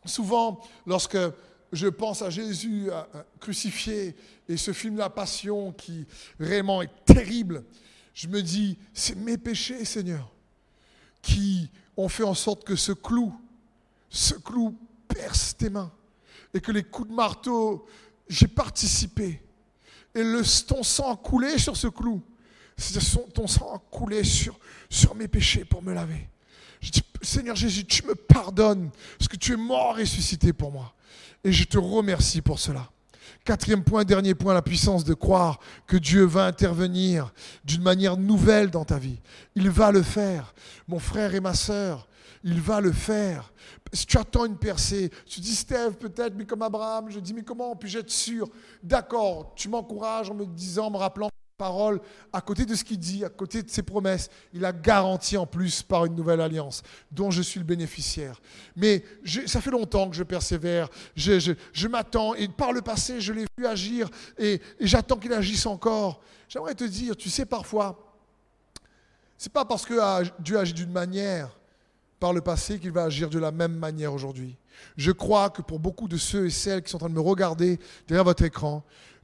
souvent, lorsque je pense à Jésus crucifié et ce film La Passion qui vraiment est terrible, je me dis, c'est mes péchés, Seigneur, qui ont fait en sorte que ce clou, ce clou perce tes mains et que les coups de marteau, j'ai participé. Et le, ton sang a coulé sur ce clou. Ton sang a coulé sur, sur mes péchés pour me laver. Je dis, Seigneur Jésus, tu me pardonnes parce que tu es mort ressuscité pour moi. Et je te remercie pour cela. Quatrième point, dernier point, la puissance de croire que Dieu va intervenir d'une manière nouvelle dans ta vie. Il va le faire. Mon frère et ma sœur, il va le faire. Si tu attends une percée, tu dis Steve, peut-être, mais comme Abraham, je dis, mais comment puis-je être sûr? D'accord, tu m'encourages en me disant, en me rappelant à côté de ce qu'il dit, à côté de ses promesses, il a garanti en plus par une nouvelle alliance dont je suis le bénéficiaire. Mais ça fait longtemps que je persévère, je, m'attends et par le passé, je l'ai vu agir et, et j'attends qu'il agisse encore. J'aimerais te dire, tu sais, parfois, c'est pas parce que Dieu agit d'une manière par le passé qu'il va agir de la même manière aujourd'hui. Je crois que pour beaucoup de ceux et celles qui sont en train de me regarder derrière votre écran,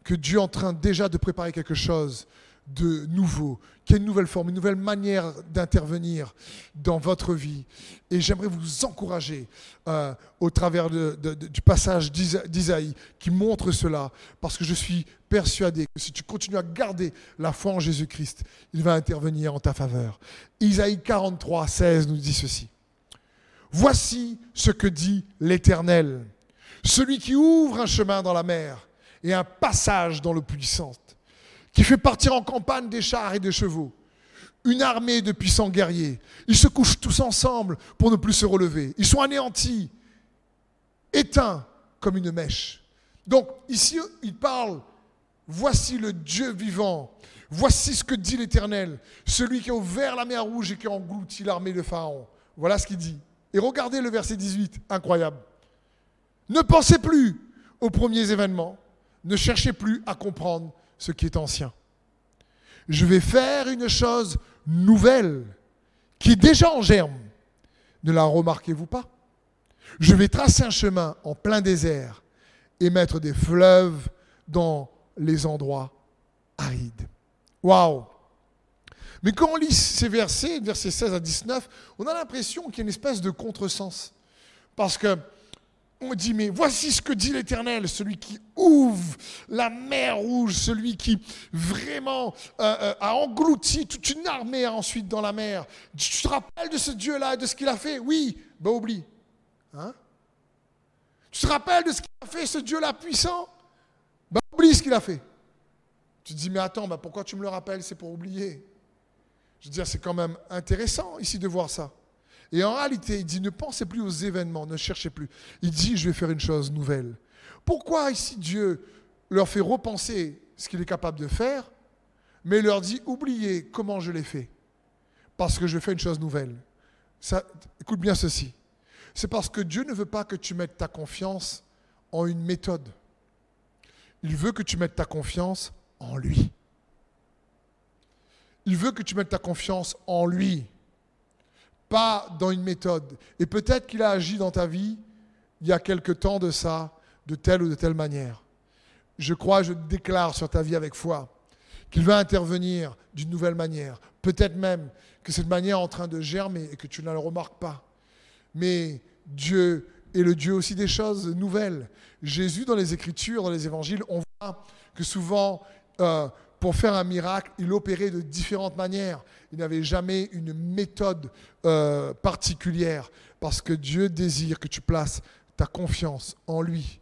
que Dieu est en train déjà de préparer quelque chose de nouveau, qui est une nouvelle forme, une nouvelle manière d'intervenir dans votre vie. Et j'aimerais vous encourager euh, au travers du passage d'Isaïe qui montre cela, parce que je suis persuadé que si tu continues à garder la foi en Jésus-Christ, il va intervenir en ta faveur. Isaïe 43, 16 nous dit ceci. Voici ce que dit l'Éternel, celui qui ouvre un chemin dans la mer et un passage dans l'eau puissante, qui fait partir en campagne des chars et des chevaux, une armée de puissants guerriers. Ils se couchent tous ensemble pour ne plus se relever. Ils sont anéantis, éteints comme une mèche. Donc ici, il parle, voici le Dieu vivant, voici ce que dit l'Éternel, celui qui a ouvert la mer rouge et qui a englouti l'armée de Pharaon. Voilà ce qu'il dit. Et regardez le verset 18, incroyable. Ne pensez plus aux premiers événements, ne cherchez plus à comprendre ce qui est ancien. Je vais faire une chose nouvelle qui est déjà en germe. Ne la remarquez-vous pas Je vais tracer un chemin en plein désert et mettre des fleuves dans les endroits arides. Waouh mais quand on lit ces versets, versets 16 à 19, on a l'impression qu'il y a une espèce de contresens. Parce que on dit, mais voici ce que dit l'Éternel, celui qui ouvre la mer rouge, celui qui vraiment euh, euh, a englouti toute une armée ensuite dans la mer. Tu te rappelles de ce Dieu-là et de ce qu'il a fait? Oui, ben oublie. Hein? Tu te rappelles de ce qu'il a fait, ce Dieu-là puissant? Ben oublie ce qu'il a fait. Tu te dis, mais attends, ben pourquoi tu me le rappelles? C'est pour oublier. Je veux dire, c'est quand même intéressant ici de voir ça. Et en réalité, il dit, ne pensez plus aux événements, ne cherchez plus. Il dit, je vais faire une chose nouvelle. Pourquoi ici Dieu leur fait repenser ce qu'il est capable de faire, mais leur dit, oubliez comment je l'ai fait, parce que je fais une chose nouvelle. Écoute bien ceci. C'est parce que Dieu ne veut pas que tu mettes ta confiance en une méthode. Il veut que tu mettes ta confiance en lui. Il veut que tu mettes ta confiance en lui, pas dans une méthode. Et peut-être qu'il a agi dans ta vie il y a quelque temps de ça, de telle ou de telle manière. Je crois, je déclare sur ta vie avec foi qu'il va intervenir d'une nouvelle manière. Peut-être même que cette manière est en train de germer et que tu ne le remarques pas. Mais Dieu est le Dieu aussi des choses nouvelles. Jésus, dans les Écritures, dans les Évangiles, on voit que souvent, euh, pour faire un miracle, il opérait de différentes manières. Il n'avait jamais une méthode euh, particulière parce que Dieu désire que tu places ta confiance en lui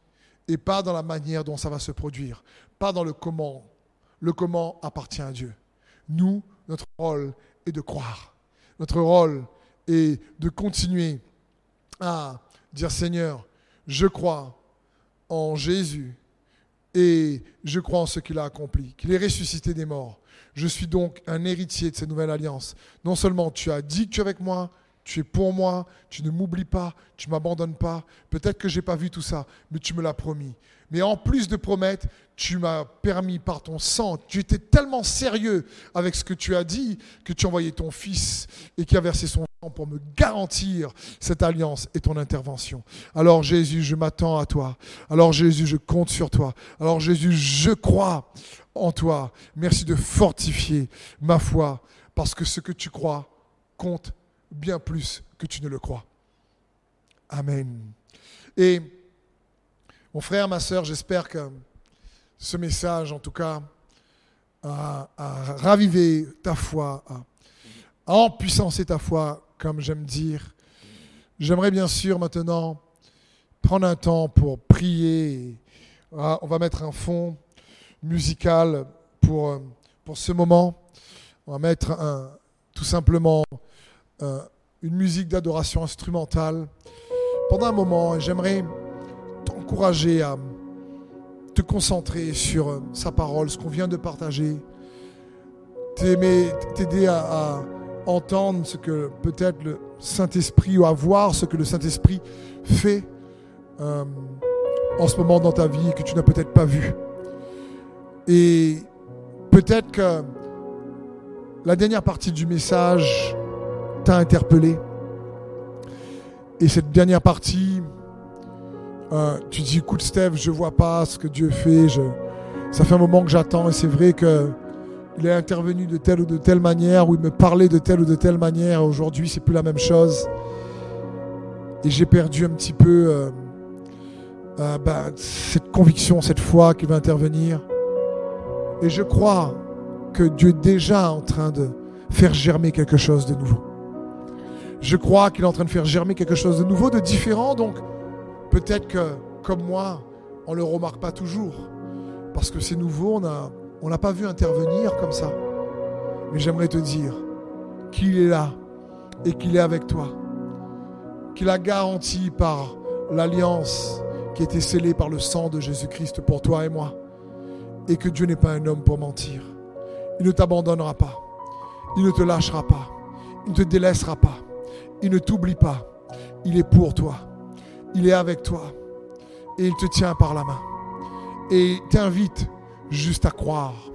et pas dans la manière dont ça va se produire, pas dans le comment. Le comment appartient à Dieu. Nous, notre rôle est de croire. Notre rôle est de continuer à dire Seigneur, je crois en Jésus et je crois en ce qu'il a accompli, qu'il est ressuscité des morts. Je suis donc un héritier de cette nouvelle alliance. Non seulement tu as dit que tu es avec moi, tu es pour moi, tu ne m'oublies pas, tu ne m'abandonnes pas. Peut-être que je n'ai pas vu tout ça, mais tu me l'as promis. Mais en plus de promettre, tu m'as permis par ton sang, tu étais tellement sérieux avec ce que tu as dit que tu as ton fils et qui a versé son sang pour me garantir cette alliance et ton intervention. Alors Jésus, je m'attends à toi. Alors Jésus, je compte sur toi. Alors Jésus, je crois en toi. Merci de fortifier ma foi parce que ce que tu crois compte bien plus que tu ne le crois. Amen. Et mon frère, ma soeur, j'espère que ce message, en tout cas, a, ravivé ta foi, a, a ta foi, comme j'aime dire. J'aimerais bien sûr maintenant prendre un temps pour prier, Ah, on va mettre un fond musical pour, euh, pour ce moment. On va mettre un, tout simplement euh, une musique d'adoration instrumentale pendant un moment. J'aimerais t'encourager à te concentrer sur euh, sa parole, ce qu'on vient de partager. T'aider à, à entendre ce que peut-être le Saint-Esprit ou à voir ce que le Saint-Esprit fait euh, en ce moment dans ta vie que tu n'as peut-être pas vu. Et peut-être que la dernière partie du message interpellé. Et cette dernière partie, euh, tu dis, écoute Steph, je vois pas ce que Dieu fait. Je... Ça fait un moment que j'attends et c'est vrai que il est intervenu de telle ou de telle manière, ou il me parlait de telle ou de telle manière. Aujourd'hui, c'est plus la même chose. Et j'ai perdu un petit peu euh, euh, bah, cette conviction, cette foi qu'il va intervenir. Et je crois que Dieu est déjà en train de faire germer quelque chose de nouveau. Je crois qu'il est en train de faire germer quelque chose de nouveau, de différent. Donc, peut-être que, comme moi, on ne le remarque pas toujours. Parce que c'est nouveau, on a, on l'a pas vu intervenir comme ça. Mais j'aimerais te dire qu'il est là et qu'il est avec toi. Qu'il a garanti par l'alliance qui a été scellée par le sang de Jésus-Christ pour toi et moi. Et que Dieu n'est pas un homme pour mentir. Il ne t'abandonnera pas. Il ne te lâchera pas. Il ne te délaissera pas. Il ne t'oublie pas. Il est pour toi. Il est avec toi. Et il te tient par la main. Et t'invite juste à croire,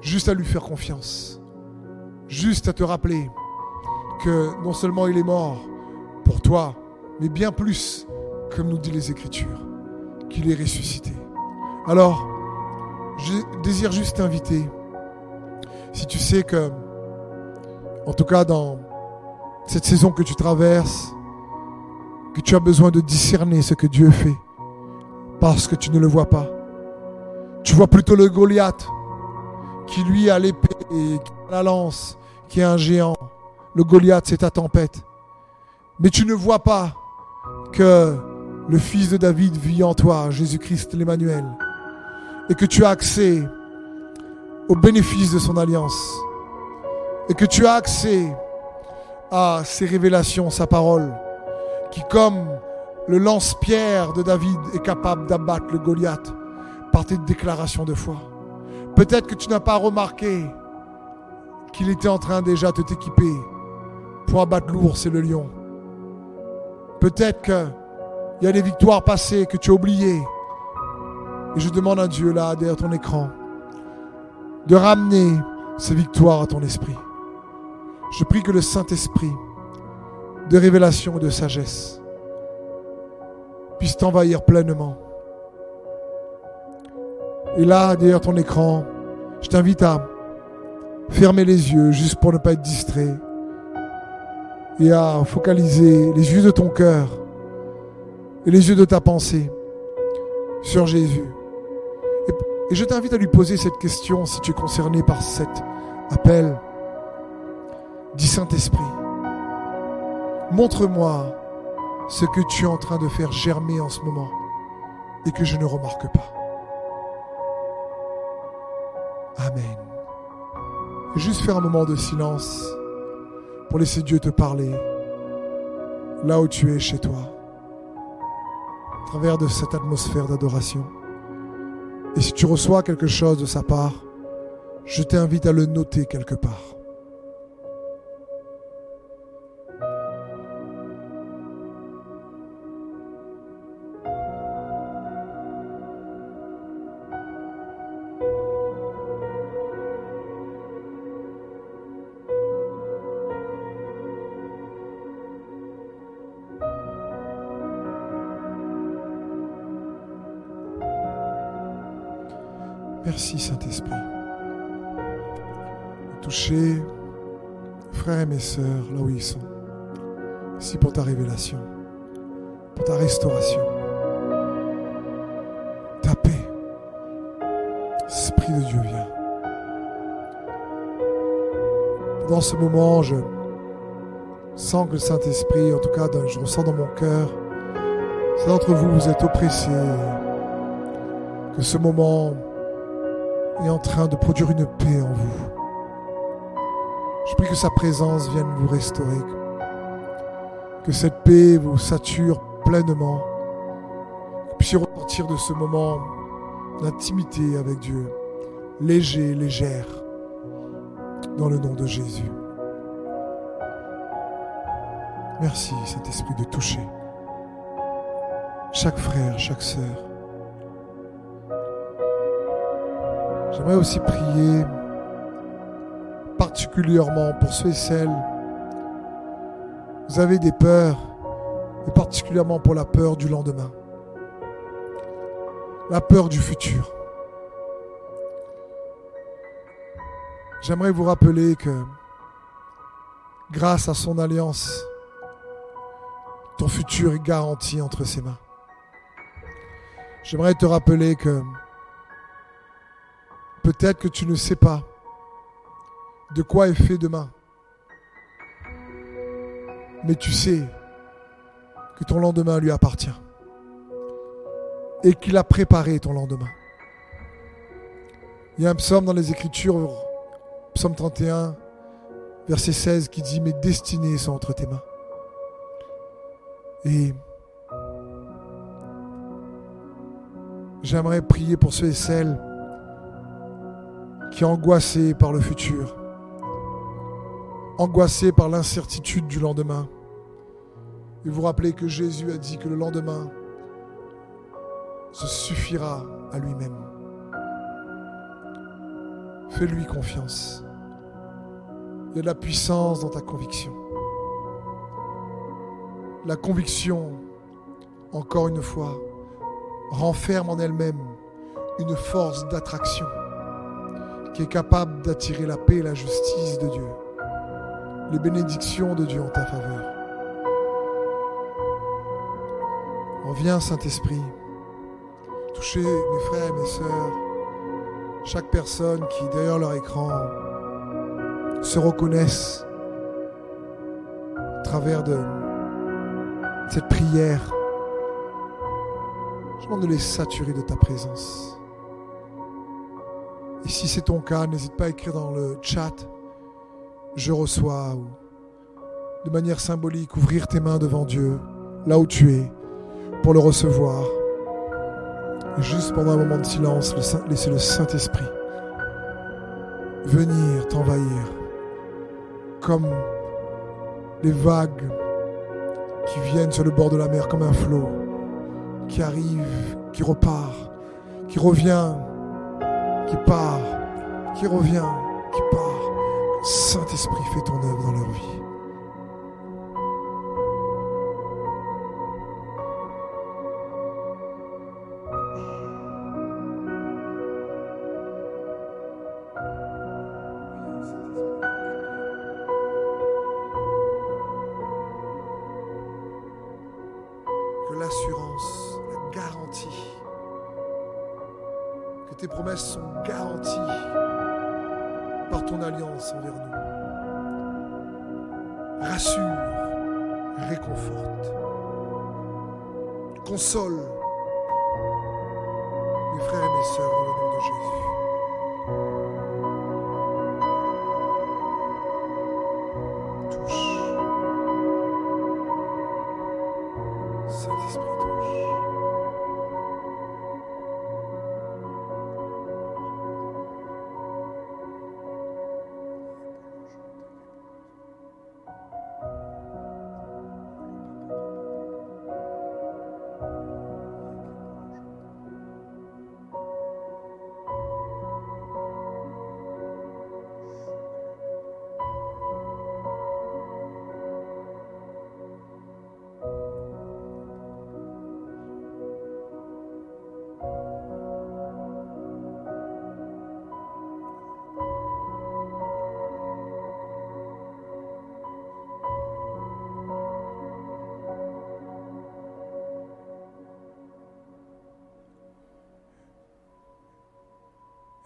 juste à lui faire confiance, juste à te rappeler que non seulement il est mort pour toi, mais bien plus, comme nous dit les Écritures, qu'il est ressuscité. Alors, je désire juste t'inviter, si tu sais que, en tout cas dans cette saison que tu traverses, que tu as besoin de discerner ce que Dieu fait, parce que tu ne le vois pas, tu vois plutôt le Goliath qui lui a l'épée qui a la lance, qui est un géant. Le Goliath, c'est ta tempête. Mais tu ne vois pas que le fils de David vit en toi, Jésus-Christ l'Emmanuel, et que tu as accès aux bénéfices de son alliance, et que tu as accès à ses révélations, sa parole, qui comme le lance-pierre de David est capable d'abattre le Goliath par tes déclarations de foi. Peut-être que tu n'as pas remarqué qu'il était en train déjà de t'équiper pour abattre l'ours et le lion. Peut-être qu'il y a des victoires passées que tu as oubliées. Et je demande à Dieu, là, derrière ton écran, de ramener ces victoires à ton esprit. Je prie que le Saint-Esprit de révélation et de sagesse puisse t'envahir pleinement et là, derrière ton écran, je t'invite à fermer les yeux juste pour ne pas être distrait et à focaliser les yeux de ton cœur et les yeux de ta pensée sur Jésus. Et, je t'invite à lui poser cette question si tu es concerné par cet appel. Dis Saint-Esprit, montre-moi ce que tu es en train de faire germer en ce moment et que je ne remarque pas. Amen. Juste faire un moment de silence pour laisser Dieu te parler là où tu es chez toi, à travers de cette atmosphère d'adoration. Et si tu reçois quelque chose de sa part, je t'invite à le noter quelque part. Saint-Esprit. Toucher frères et mes sœurs là où ils sont. Merci pour ta révélation, pour ta restauration, ta paix. Esprit de Dieu, viens. Dans ce moment, je sens que le Saint-Esprit, en tout cas, je ressens dans mon cœur, c'est d'entre vous, vous êtes oppressés que ce moment est en train de produire une paix en vous. Je prie que sa présence vienne vous restaurer, que cette paix vous sature pleinement, que vous puissiez ressortir de ce moment d'intimité avec Dieu, léger, légère, dans le nom de Jésus. Merci, Saint-Esprit, de toucher chaque frère, chaque sœur. J'aimerais aussi prier particulièrement pour ceux et celles, vous avez des peurs, et particulièrement pour la peur du lendemain, la peur du futur. J'aimerais vous rappeler que grâce à son alliance, ton futur est garanti entre ses mains. J'aimerais te rappeler que peut-être que tu ne sais pas de quoi est fait demain. Mais tu sais que ton lendemain lui appartient et qu'il a préparé ton lendemain. Il y a un psaume dans les Écritures, psaume 31, verset 16, qui dit Mes destinées sont entre tes mains. Et j'aimerais prier pour ceux et celles qui sont angoissés par le futur, angoissés par l'incertitude du lendemain. Et vous rappelez que Jésus a dit que le lendemain se suffira à lui-même. Fais-lui confiance. Il y a de la puissance dans ta conviction. La conviction, encore une fois, renferme en elle-même une force d'attraction qui est capable d'attirer la paix et la justice de Dieu, les bénédictions de Dieu en ta faveur. Reviens, Saint-Esprit, toucher mes frères et mes sœurs, chaque personne qui, derrière leur écran, se reconnaissent à travers de cette prière. Je demande de les saturer de ta présence. Et si c'est ton cas, n'hésite pas à écrire dans le chat Je reçois ou de manière symbolique, ouvrir tes mains devant Dieu, là où tu es, pour le recevoir. Et juste pendant un moment de silence, laisser le Saint-Esprit venir t'envahir comme les vagues qui viennent sur le bord de la mer comme un flot, qui arrive, qui repart, qui revient, qui part, qui revient, qui part. Saint-Esprit, fait ton œuvre dans leur vie.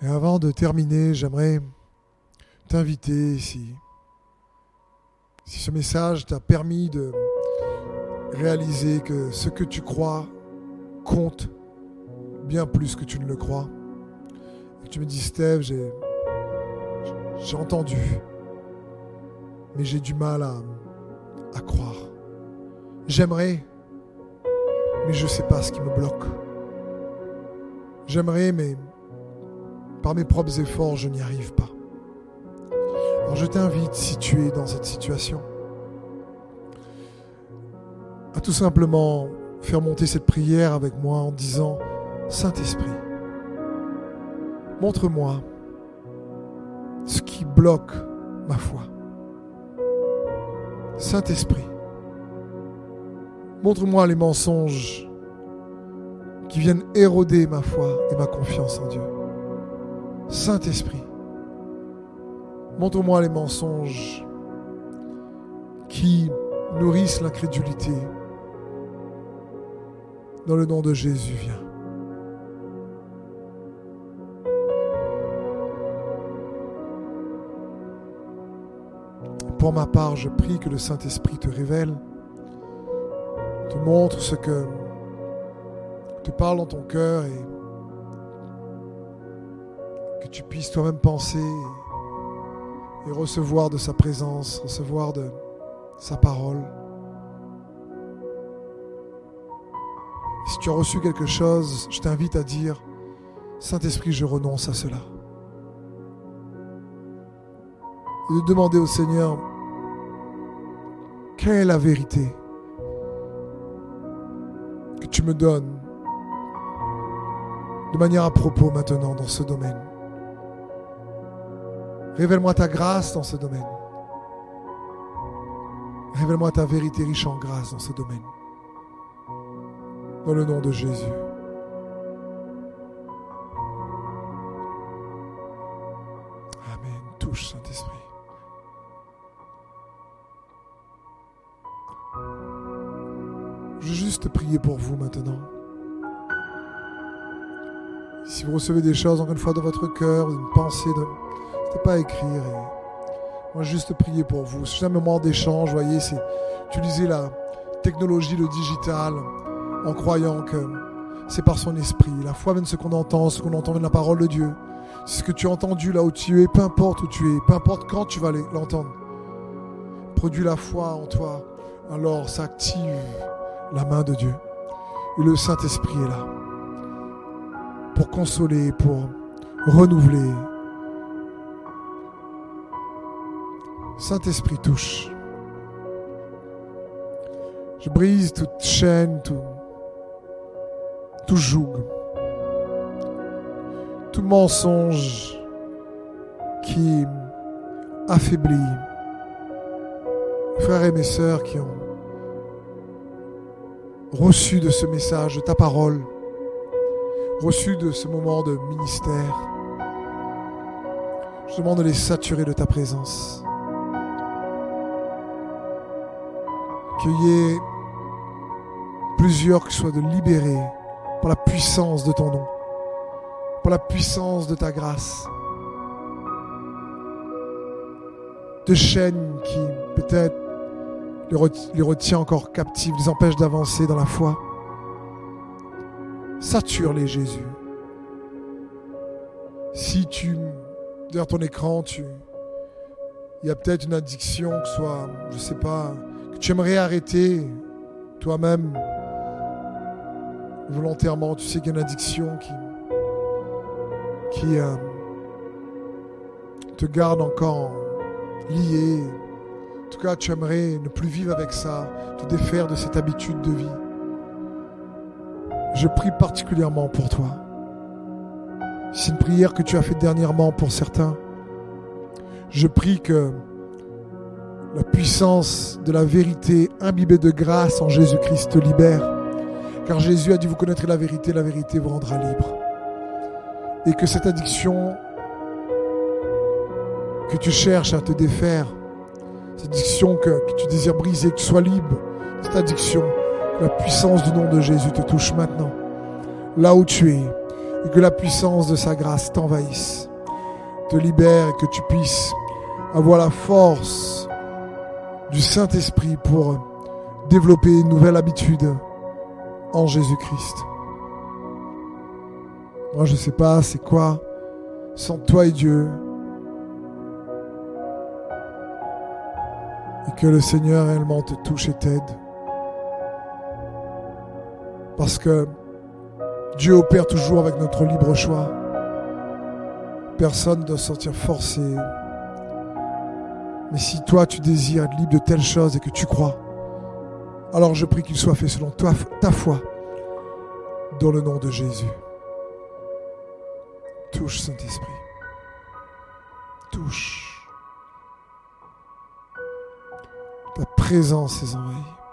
Et avant de terminer, j'aimerais t'inviter, si, si ce message t'a permis de réaliser que ce que tu crois compte, bien plus que tu ne le crois. Tu me dis, Steve, j'ai, j'ai entendu, mais j'ai du mal à, à croire. J'aimerais, mais je ne sais pas ce qui me bloque. J'aimerais, mais par mes propres efforts, je n'y arrive pas. Alors je t'invite, si tu es dans cette situation, à tout simplement faire monter cette prière avec moi en disant, Saint-Esprit, montre-moi ce qui bloque ma foi. Saint-Esprit, montre-moi les mensonges qui viennent éroder ma foi et ma confiance en Dieu. Saint-Esprit, montre-moi les mensonges qui nourrissent l'incrédulité. Dans le nom de Jésus, viens. Pour ma part, je prie que le Saint-Esprit te révèle, te montre ce que te parle dans ton cœur et tu puisses toi-même penser et recevoir de sa présence, recevoir de sa parole. si tu as reçu quelque chose, je t'invite à dire, Saint-Esprit, je renonce à cela. Et de demander au Seigneur, quelle est la vérité que tu me donnes de manière à propos maintenant dans ce domaine? Révèle-moi ta grâce dans ce domaine. Révèle-moi ta vérité riche en grâce dans ce domaine. Dans le nom de Jésus. Amen. Touche, Saint-Esprit. Je vais juste prier pour vous maintenant. Si vous recevez des choses, encore une fois, dans votre cœur, une pensée, de... n'hésitez pas écrire. Moi, juste prier pour vous. C'est un moment d'échange, voyez, c'est utiliser la technologie, le digital, en croyant que c'est par son esprit. La foi vient de ce qu'on entend, ce qu'on entend vient de la parole de Dieu. C'est ce que tu as entendu là où tu es, peu importe où tu es, peu importe quand tu vas l'entendre. Produis la foi en toi, alors s'active la main de Dieu. Et le Saint-Esprit est là pour consoler, pour renouveler. Saint-Esprit touche. Je brise toute chaîne, tout, tout joug, tout mensonge qui affaiblit. Frères et mes sœurs qui ont reçu de ce message, de ta parole, reçu de ce moment de ministère. Je demande de les saturer de ta présence. Qu'il plusieurs qui soient de libérés par la puissance de ton nom, par la puissance de ta grâce. De chaînes qui peut-être les retient encore captifs, les empêchent d'avancer dans la foi. Sature-les, Jésus. Si tu, derrière ton écran, tu, il y a peut-être une addiction, que soit, je ne sais pas, tu aimerais arrêter toi-même, volontairement. Tu sais qu'il y a une addiction qui, qui euh, te garde encore lié. En tout cas, tu aimerais ne plus vivre avec ça, te défaire de cette habitude de vie je prie particulièrement pour toi. C'est une prière que tu as faite dernièrement pour certains. Je prie que la puissance de la vérité imbibée de grâce en Jésus-Christ te libère. Car Jésus a dit, vous connaîtrez la vérité, la vérité vous rendra libre. Et que cette addiction que tu cherches à te défaire, cette addiction que, que tu désires briser, que tu sois libre, cette addiction, la puissance du nom de Jésus te touche maintenant, là où tu es, et que la puissance de sa grâce t'envahisse, te libère et que tu puisses avoir la force du Saint-Esprit pour développer une nouvelle habitude en Jésus-Christ. Moi, je ne sais pas c'est quoi sans toi et Dieu. Et que le Seigneur réellement te touche et t'aide. Parce que Dieu opère toujours avec notre libre choix. Personne ne doit sortir forcé. Mais si toi tu désires être libre de telles choses et que tu crois, alors je prie qu'il soit fait selon toi, ta foi, dans le nom de Jésus. Touche Saint-Esprit. Touche. Ta présence est envahie.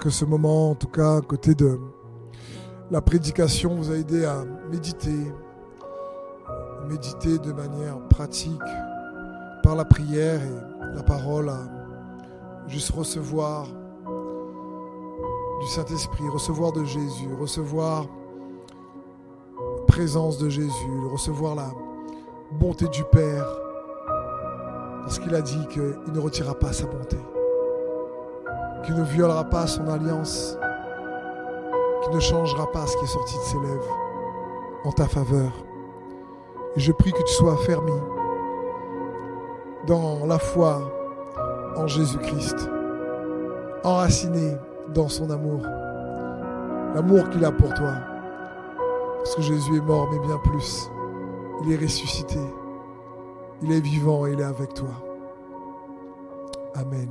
Que ce moment, en tout cas, à côté de la prédication, vous a aidé à méditer, méditer de manière pratique, par la prière et la parole, à juste recevoir du Saint-Esprit, recevoir de Jésus, recevoir la présence de Jésus, recevoir la bonté du Père parce qu'il a dit qu'il ne retirera pas sa bonté, qu'il ne violera pas son alliance, qu'il ne changera pas ce qui est sorti de ses lèvres en ta faveur. Et je prie que tu sois affermi dans la foi en Jésus-Christ, enraciné dans son amour, l'amour qu'il a pour toi. Parce que Jésus est mort, mais bien plus, il est ressuscité. Il est vivant et il est avec toi. Amen.